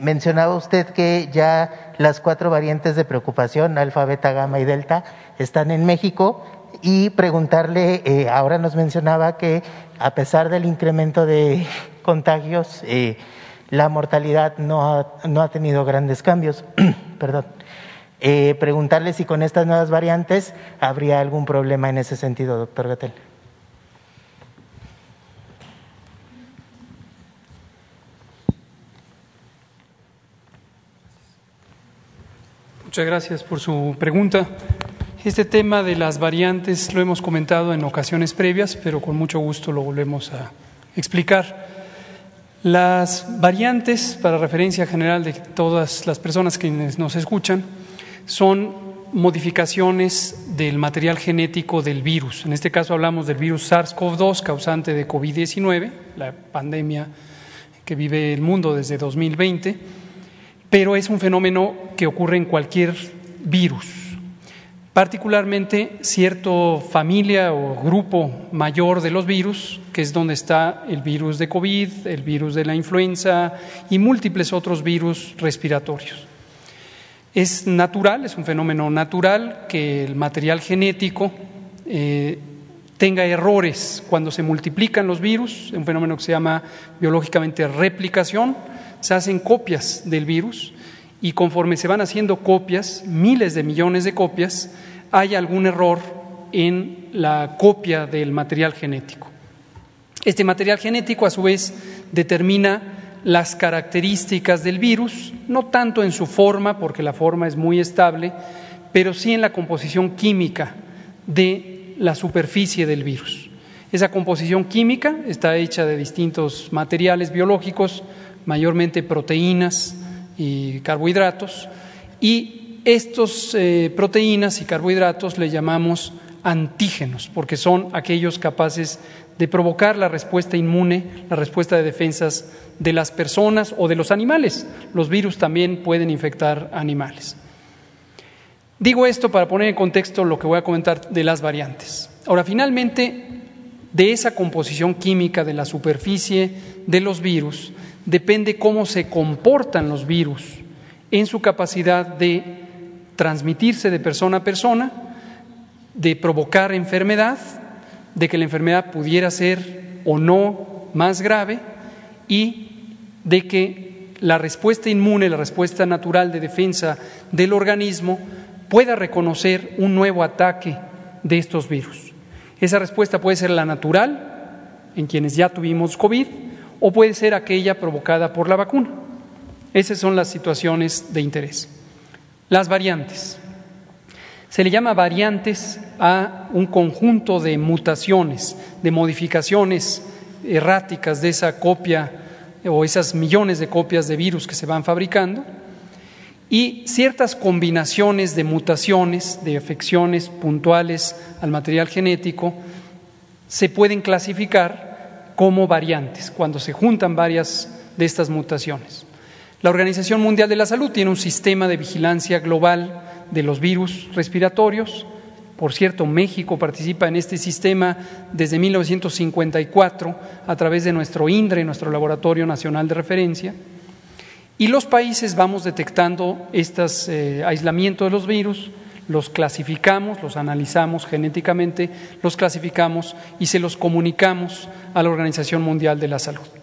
mencionaba usted que ya las cuatro variantes de preocupación, alfa, beta, gamma y delta, están en México y preguntarle, eh, ahora nos mencionaba que a pesar del incremento de *laughs* contagios, la mortalidad no ha, no ha tenido grandes cambios. *clears throat* Perdón. Preguntarle si con estas nuevas variantes habría algún problema en ese sentido, doctor Gatel. Muchas gracias por su pregunta. Este tema de las variantes lo hemos comentado en ocasiones previas, pero con mucho gusto lo volvemos a explicar. Las variantes, para referencia general de todas las personas que nos escuchan, son modificaciones del material genético del virus. En este caso hablamos del virus SARS-CoV-2, causante de COVID-19, la pandemia que vive el mundo desde 2020, pero es un fenómeno que ocurre en cualquier virus, particularmente cierta familia o grupo mayor de los virus, que es donde está el virus de COVID, el virus de la influenza y múltiples otros virus respiratorios. Es natural, es un fenómeno natural que el material genético eh, tenga errores cuando se multiplican los virus, un fenómeno que se llama biológicamente replicación, se hacen copias del virus y conforme se van haciendo copias, miles de millones de copias, hay algún error en la copia del material genético. Este material genético a su vez determina las características del virus, no tanto en su forma, porque la forma es muy estable, pero sí en la composición química de la superficie del virus. Esa composición química está hecha de distintos materiales biológicos, mayormente proteínas y carbohidratos, y estos eh, proteínas y carbohidratos le llamamos antígenos, porque son aquellos capaces de provocar la respuesta inmune, la respuesta de defensas de las personas o de los animales. Los virus también pueden infectar animales. Digo esto para poner en contexto lo que voy a comentar de las variantes. Ahora, finalmente, de esa composición química de la superficie de los virus depende cómo se comportan los virus en su capacidad de transmitirse de persona a persona, de provocar enfermedad, de que la enfermedad pudiera ser o no más grave y de que la respuesta inmune, la respuesta natural de defensa del organismo pueda reconocer un nuevo ataque de estos virus. Esa respuesta puede ser la natural, en quienes ya tuvimos COVID, o puede ser aquella provocada por la vacuna. Esas son las situaciones de interés. Las variantes. Se le llama variantes a un conjunto de mutaciones, de modificaciones erráticas de esa copia o esas millones de copias de virus que se van fabricando y ciertas combinaciones de mutaciones, de afecciones puntuales al material genético, se pueden clasificar como variantes cuando se juntan varias de estas mutaciones. La Organización Mundial de la Salud tiene un sistema de vigilancia global de los virus respiratorios. Por cierto, México participa en este sistema desde 1954 a través de nuestro INDRE, nuestro Laboratorio Nacional de Referencia. Y los países vamos detectando este aislamiento de los virus, los clasificamos, los analizamos genéticamente, los clasificamos y se los comunicamos a la Organización Mundial de la Salud.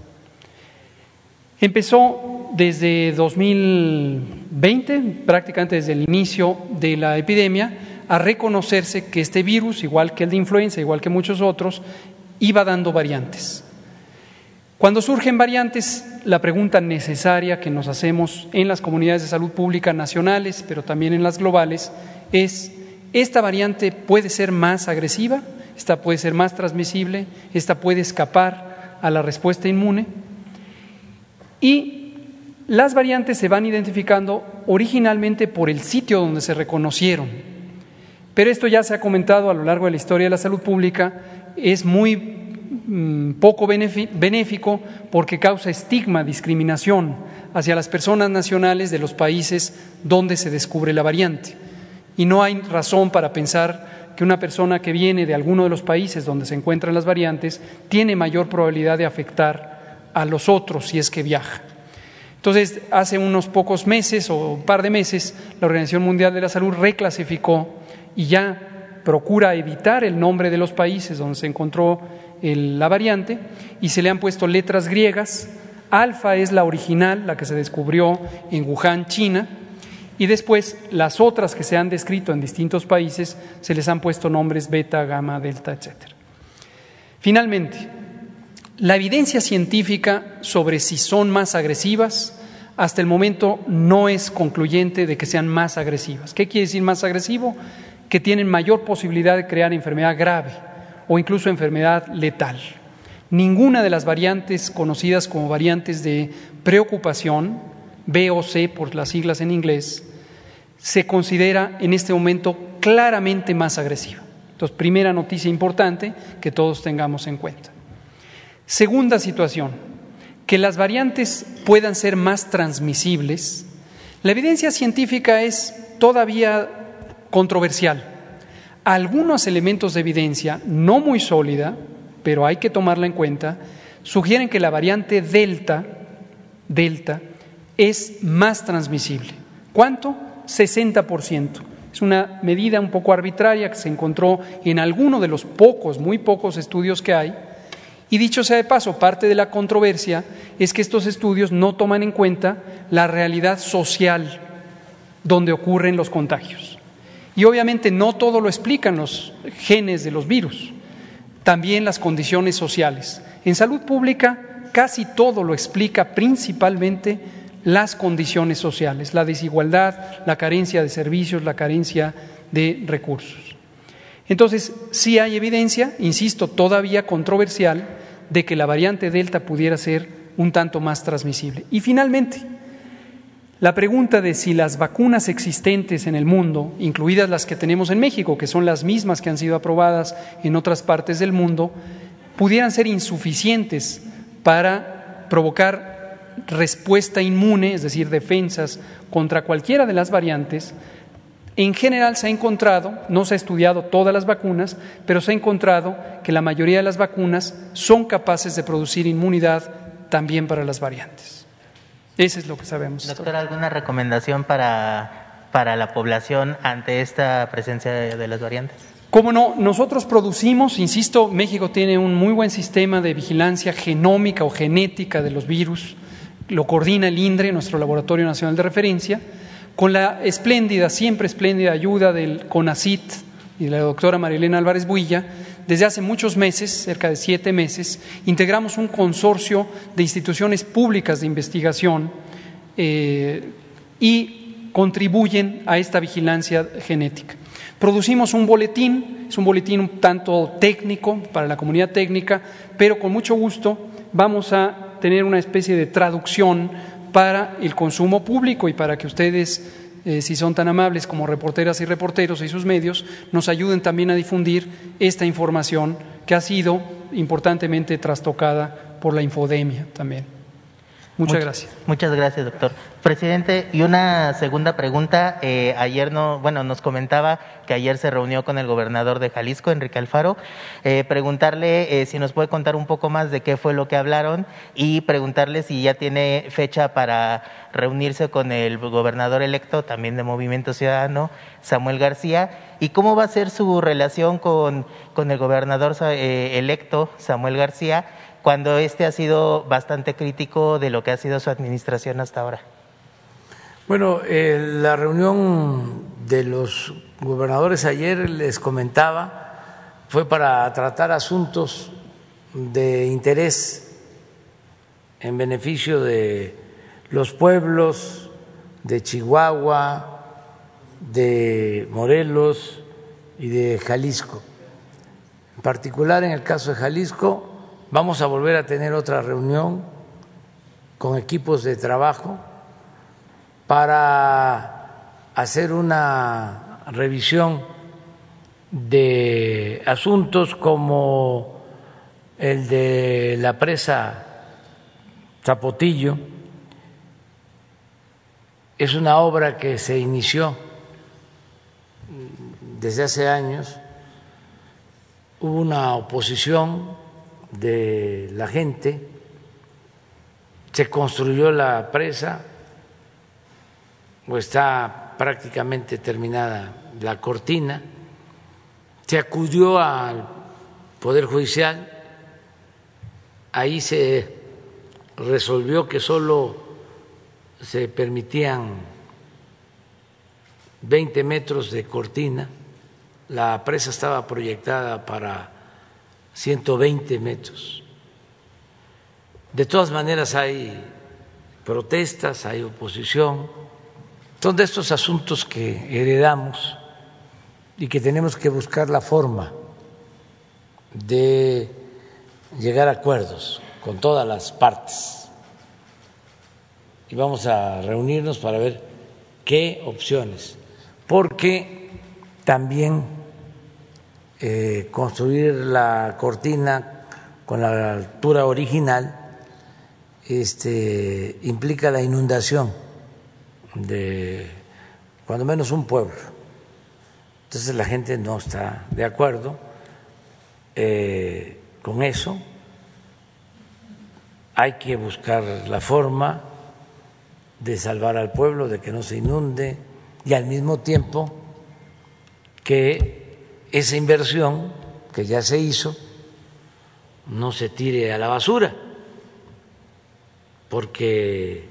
Empezó desde 2020, prácticamente desde el inicio de la epidemia, a reconocerse que este virus, igual que el de influenza, igual que muchos otros, iba dando variantes. Cuando surgen variantes, la pregunta necesaria que nos hacemos en las comunidades de salud pública nacionales, pero también en las globales, es, ¿esta variante puede ser más agresiva? ¿Esta puede ser más transmisible? ¿Esta puede escapar a la respuesta inmune? Y las variantes se van identificando originalmente por el sitio donde se reconocieron. Pero esto ya se ha comentado a lo largo de la historia de la salud pública, es muy Mm, poco benéfico porque causa estigma, discriminación hacia las personas nacionales de los países donde se descubre la variante. Y no hay razón para pensar que una persona que viene de alguno de los países donde se encuentran las variantes tiene mayor probabilidad de afectar a los otros si es que viaja. Entonces, hace unos pocos meses o un par de meses, la Organización Mundial de la Salud reclasificó y ya procura evitar el nombre de los países donde se encontró la variante y se le han puesto letras griegas. Alfa es la original, la que se descubrió en Wuhan, China, y después las otras que se han descrito en distintos países se les han puesto nombres beta, gamma, delta, etc. Finalmente, la evidencia científica sobre si son más agresivas hasta el momento no es concluyente de que sean más agresivas. ¿Qué quiere decir más agresivo? Que tienen mayor posibilidad de crear enfermedad grave o incluso enfermedad letal. Ninguna de las variantes conocidas como variantes de preocupación, B o C por las siglas en inglés, se considera en este momento claramente más agresiva. Entonces, primera noticia importante que todos tengamos en cuenta. Segunda situación, que las variantes puedan ser más transmisibles, la evidencia científica es todavía controversial. Algunos elementos de evidencia, no muy sólida, pero hay que tomarla en cuenta, sugieren que la variante delta, delta es más transmisible. ¿Cuánto? 60%. Es una medida un poco arbitraria que se encontró en alguno de los pocos, muy pocos estudios que hay, y dicho sea de paso, parte de la controversia es que estos estudios no toman en cuenta la realidad social donde ocurren los contagios. Y obviamente no todo lo explican los genes de los virus, también las condiciones sociales. En salud pública casi todo lo explica principalmente las condiciones sociales, la desigualdad, la carencia de servicios, la carencia de recursos. Entonces, sí hay evidencia, insisto, todavía controversial, de que la variante Delta pudiera ser un tanto más transmisible. Y finalmente, la pregunta de si las vacunas existentes en el mundo, incluidas las que tenemos en México, que son las mismas que han sido aprobadas en otras partes del mundo, pudieran ser insuficientes para provocar respuesta inmune, es decir, defensas contra cualquiera de las variantes, en general se ha encontrado, no se ha estudiado todas las vacunas, pero se ha encontrado que la mayoría de las vacunas son capaces de producir inmunidad también para las variantes. Eso es lo que sabemos. Doctor, ¿alguna recomendación para, para la población ante esta presencia de, de las variantes? Cómo no, nosotros producimos, insisto, México tiene un muy buen sistema de vigilancia genómica o genética de los virus, lo coordina el INDRE, nuestro Laboratorio Nacional de Referencia, con la espléndida, siempre espléndida ayuda del CONACIT y de la doctora Marilena Álvarez Builla, desde hace muchos meses, cerca de siete meses, integramos un consorcio de instituciones públicas de investigación eh, y contribuyen a esta vigilancia genética. Producimos un boletín, es un boletín un tanto técnico para la comunidad técnica, pero con mucho gusto vamos a tener una especie de traducción para el consumo público y para que ustedes, eh, si son tan amables como reporteras y reporteros y sus medios, nos ayuden también a difundir esta información que ha sido importantemente trastocada por la infodemia también. Muchas, gracias. Muchas gracias, doctor. Presidente, y una segunda pregunta. Eh, ayer no, bueno, nos comentaba que ayer se reunió con el gobernador de Jalisco, Enrique Alfaro. Eh, preguntarle eh, si nos puede contar un poco más de qué fue lo que hablaron y preguntarle si ya tiene fecha para reunirse con el gobernador electo, también de Movimiento Ciudadano, Samuel García, y cómo va a ser su relación con, con el gobernador electo, Samuel García cuando este ha sido bastante crítico de lo que ha sido su administración hasta ahora? Bueno, eh, la reunión de los gobernadores ayer les comentaba fue para tratar asuntos de interés en beneficio de los pueblos de Chihuahua, de Morelos y de Jalisco. En particular, en el caso de Jalisco, Vamos a volver a tener otra reunión con equipos de trabajo para hacer una revisión de asuntos como el de la presa Zapotillo. Es una obra que se inició desde hace años. Hubo una oposición de la gente, se construyó la presa o está prácticamente terminada la cortina, se acudió al Poder Judicial, ahí se resolvió que solo se permitían 20 metros de cortina, la presa estaba proyectada para 120 metros. De todas maneras hay protestas, hay oposición. Son de estos asuntos que heredamos y que tenemos que buscar la forma de llegar a acuerdos con todas las partes. Y vamos a reunirnos para ver qué opciones, porque también eh, construir la cortina con la altura original este, implica la inundación de cuando menos un pueblo. Entonces la gente no está de acuerdo eh, con eso. Hay que buscar la forma de salvar al pueblo, de que no se inunde y al mismo tiempo que esa inversión que ya se hizo no se tire a la basura, porque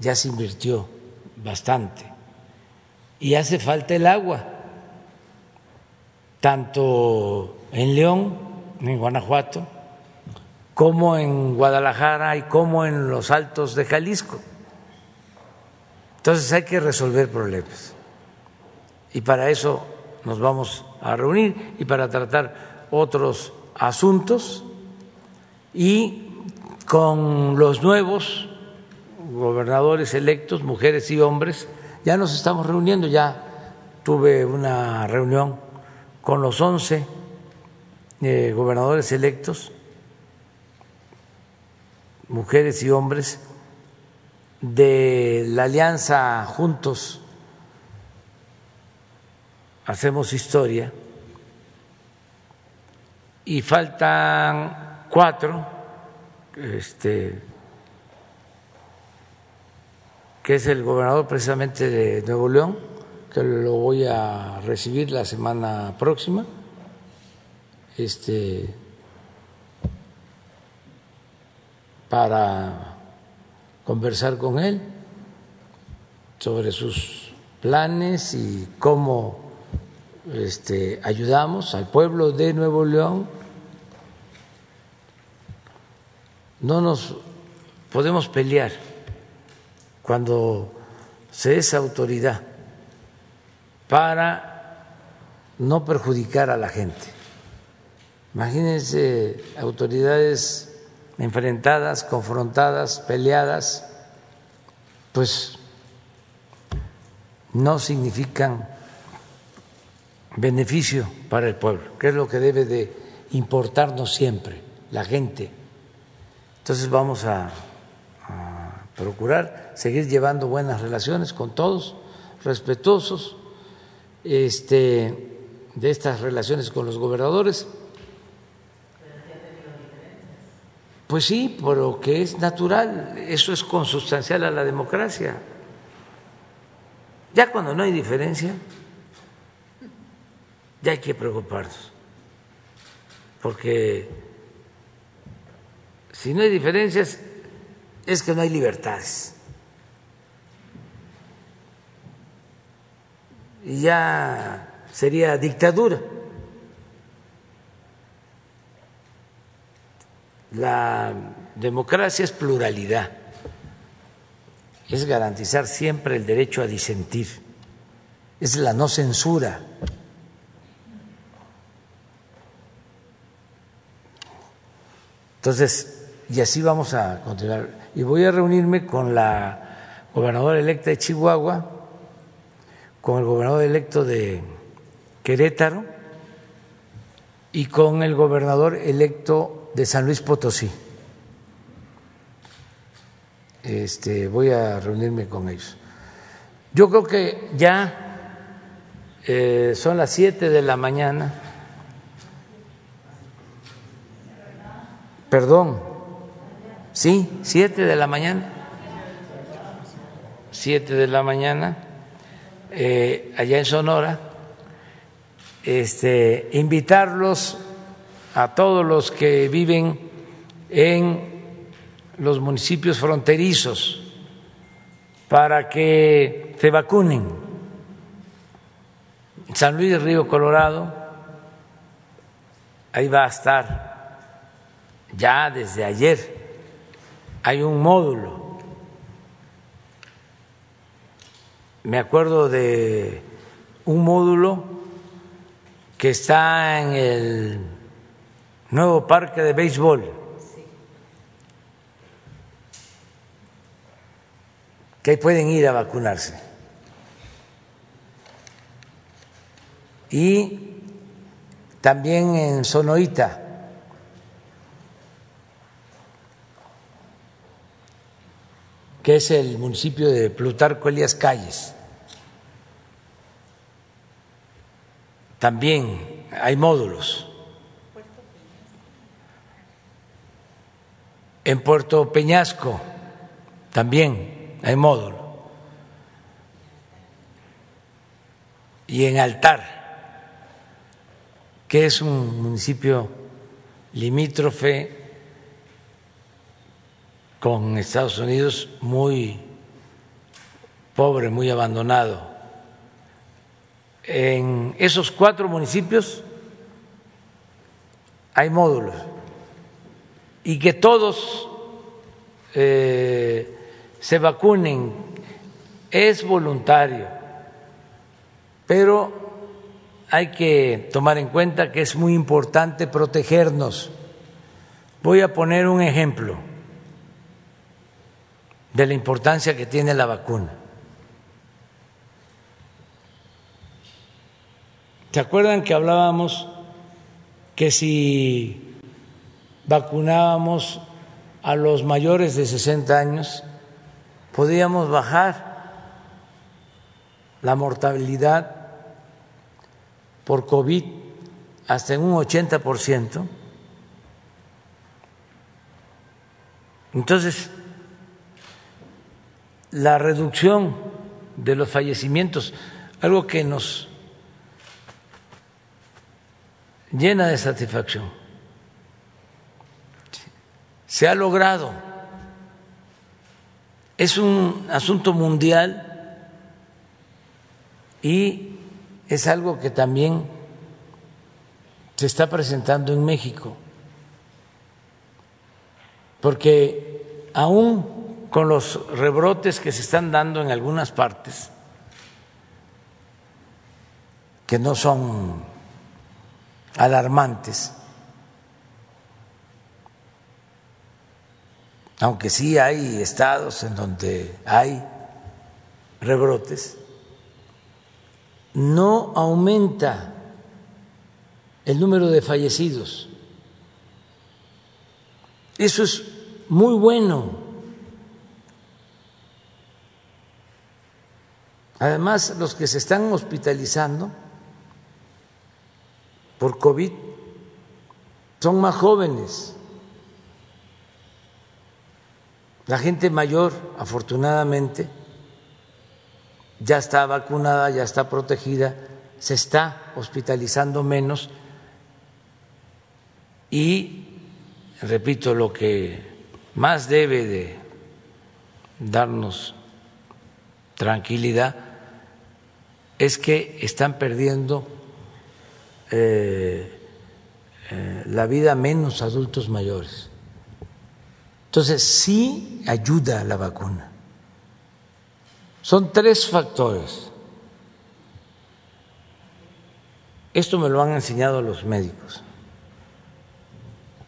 ya se invirtió bastante y hace falta el agua, tanto en León, en Guanajuato, como en Guadalajara y como en los altos de Jalisco. Entonces hay que resolver problemas. Y para eso nos vamos a reunir y para tratar otros asuntos. Y con los nuevos gobernadores electos, mujeres y hombres, ya nos estamos reuniendo, ya tuve una reunión con los once eh, gobernadores electos, mujeres y hombres, de la alianza Juntos Hacemos Historia, y faltan cuatro, este, que es el gobernador precisamente de Nuevo León, que lo voy a recibir la semana próxima. Este, para conversar con él sobre sus planes y cómo este, ayudamos al pueblo de Nuevo León. No nos podemos pelear cuando se es autoridad para no perjudicar a la gente. Imagínense autoridades enfrentadas, confrontadas, peleadas, pues no significan beneficio para el pueblo, que es lo que debe de importarnos siempre, la gente. Entonces vamos a, procurar seguir llevando buenas relaciones con todos, respetuosos este, de estas relaciones con los gobernadores Pues sí, pero que es natural, eso es consustancial a la democracia. Ya cuando no hay diferencia, ya hay que preocuparnos, porque si no hay diferencias es que no hay libertades. Y ya sería dictadura. La democracia es pluralidad, es garantizar siempre el derecho a disentir, es la no censura. Entonces, y así vamos a continuar. Y voy a reunirme con la gobernadora electa de Chihuahua, con el gobernador electo de Querétaro y con el gobernador electo de San Luis Potosí. Este, voy a reunirme con ellos. Yo creo que ya eh, son las siete de la mañana. Perdón, sí, siete de la mañana. Siete de la mañana, eh, allá en Sonora. Este, invitarlos a todos los que viven en los municipios fronterizos para que se vacunen. San Luis Río Colorado, ahí va a estar ya desde ayer, hay un módulo. Me acuerdo de un módulo que está en el nuevo parque de béisbol. Que ahí pueden ir a vacunarse. Y también en Sonoita. Que es el municipio de Plutarco Elías Calles. También hay módulos. En Puerto Peñasco también hay módulo. Y en Altar, que es un municipio limítrofe con Estados Unidos muy pobre, muy abandonado. En esos cuatro municipios hay módulos y que todos eh, se vacunen es voluntario, pero hay que tomar en cuenta que es muy importante protegernos. Voy a poner un ejemplo de la importancia que tiene la vacuna. ¿Se acuerdan que hablábamos que si vacunábamos a los mayores de 60 años, podíamos bajar la mortalidad por COVID hasta en un 80%? Entonces, la reducción de los fallecimientos, algo que nos llena de satisfacción. Se ha logrado. Es un asunto mundial y es algo que también se está presentando en México, porque aún con los rebrotes que se están dando en algunas partes, que no son alarmantes, aunque sí hay estados en donde hay rebrotes, no aumenta el número de fallecidos. Eso es muy bueno. Además, los que se están hospitalizando por COVID son más jóvenes. La gente mayor, afortunadamente, ya está vacunada, ya está protegida, se está hospitalizando menos y, repito, lo que más debe de darnos tranquilidad es que están perdiendo eh, eh, la vida menos adultos mayores. Entonces, sí ayuda la vacuna. Son tres factores. Esto me lo han enseñado los médicos.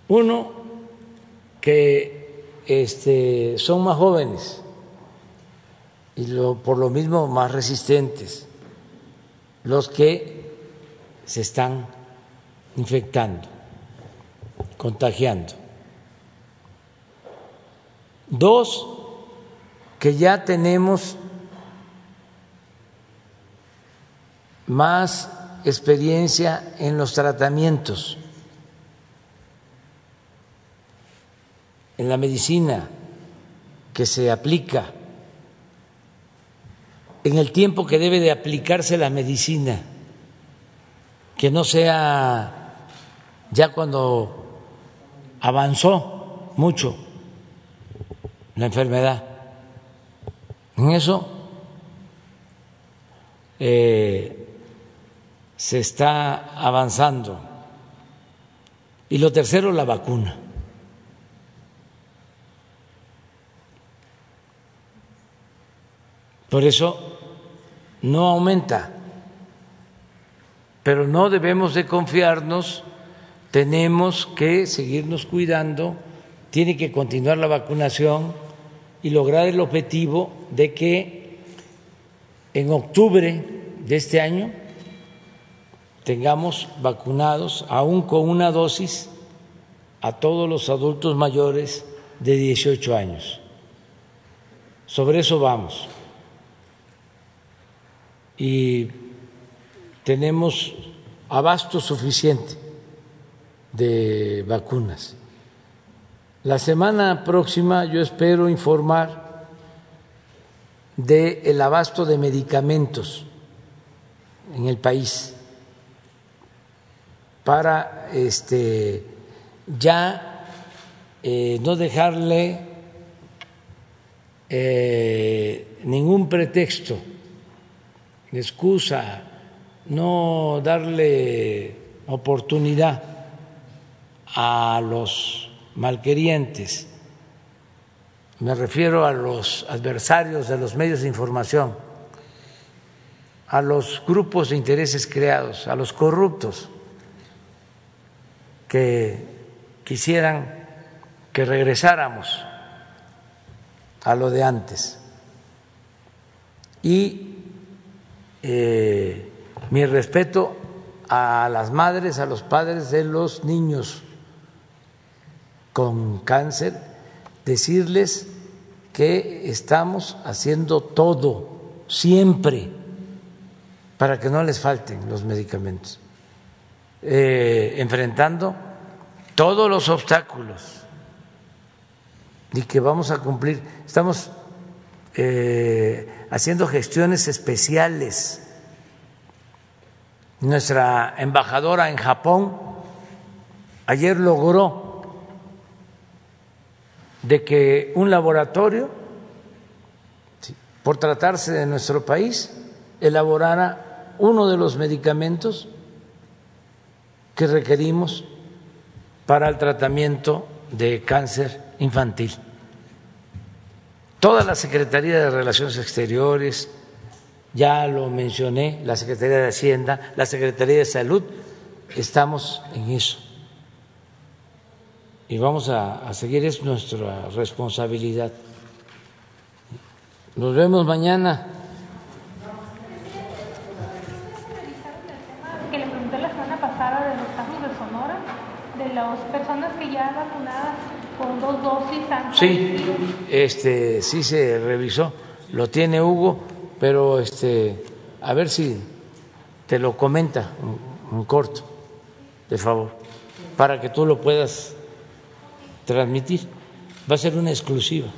Uno, que este, son más jóvenes y por lo mismo más resistentes los que se están infectando, contagiando. Dos, que ya tenemos más experiencia en los tratamientos, en la medicina que se aplica, en el tiempo que debe de aplicarse la medicina, que no sea ya cuando avanzó mucho la enfermedad. En eso eh, se está avanzando. Y lo tercero, la vacuna. Por eso no aumenta, pero no debemos de confiarnos, tenemos que seguirnos cuidando, tiene que continuar la vacunación y lograr el objetivo de que en octubre de este año tengamos vacunados, aún con una dosis, a todos los adultos mayores de 18 años. Sobre eso vamos. Y tenemos abasto suficiente de vacunas. La semana próxima yo espero informar del el abasto de medicamentos en el país para este ya eh, no dejarle eh, ningún pretexto, excusa, no darle oportunidad a los malquerientes, me refiero a los adversarios de los medios de información, a los grupos de intereses creados, a los corruptos que quisieran que regresáramos a lo de antes. Y eh, mi respeto a las madres, a los padres de los niños con cáncer, decirles que estamos haciendo todo, siempre, para que no les falten los medicamentos, eh, enfrentando todos los obstáculos y que vamos a cumplir. Estamos eh, haciendo gestiones especiales nuestra embajadora en Japón ayer logró de que un laboratorio, por tratarse de nuestro país, elaborara uno de los medicamentos que requerimos para el tratamiento de cáncer infantil. Toda la Secretaría de Relaciones Exteriores, ya lo mencioné, la Secretaría de Hacienda, la Secretaría de Salud, estamos en eso. Y vamos a, seguir, es nuestra responsabilidad. Nos vemos mañana. Con dos dosis. Sí, este, sí se revisó, lo tiene Hugo pero este, a ver si te lo comenta en, corto, de favor, para que tú lo puedas transmitir. Va a ser una exclusiva.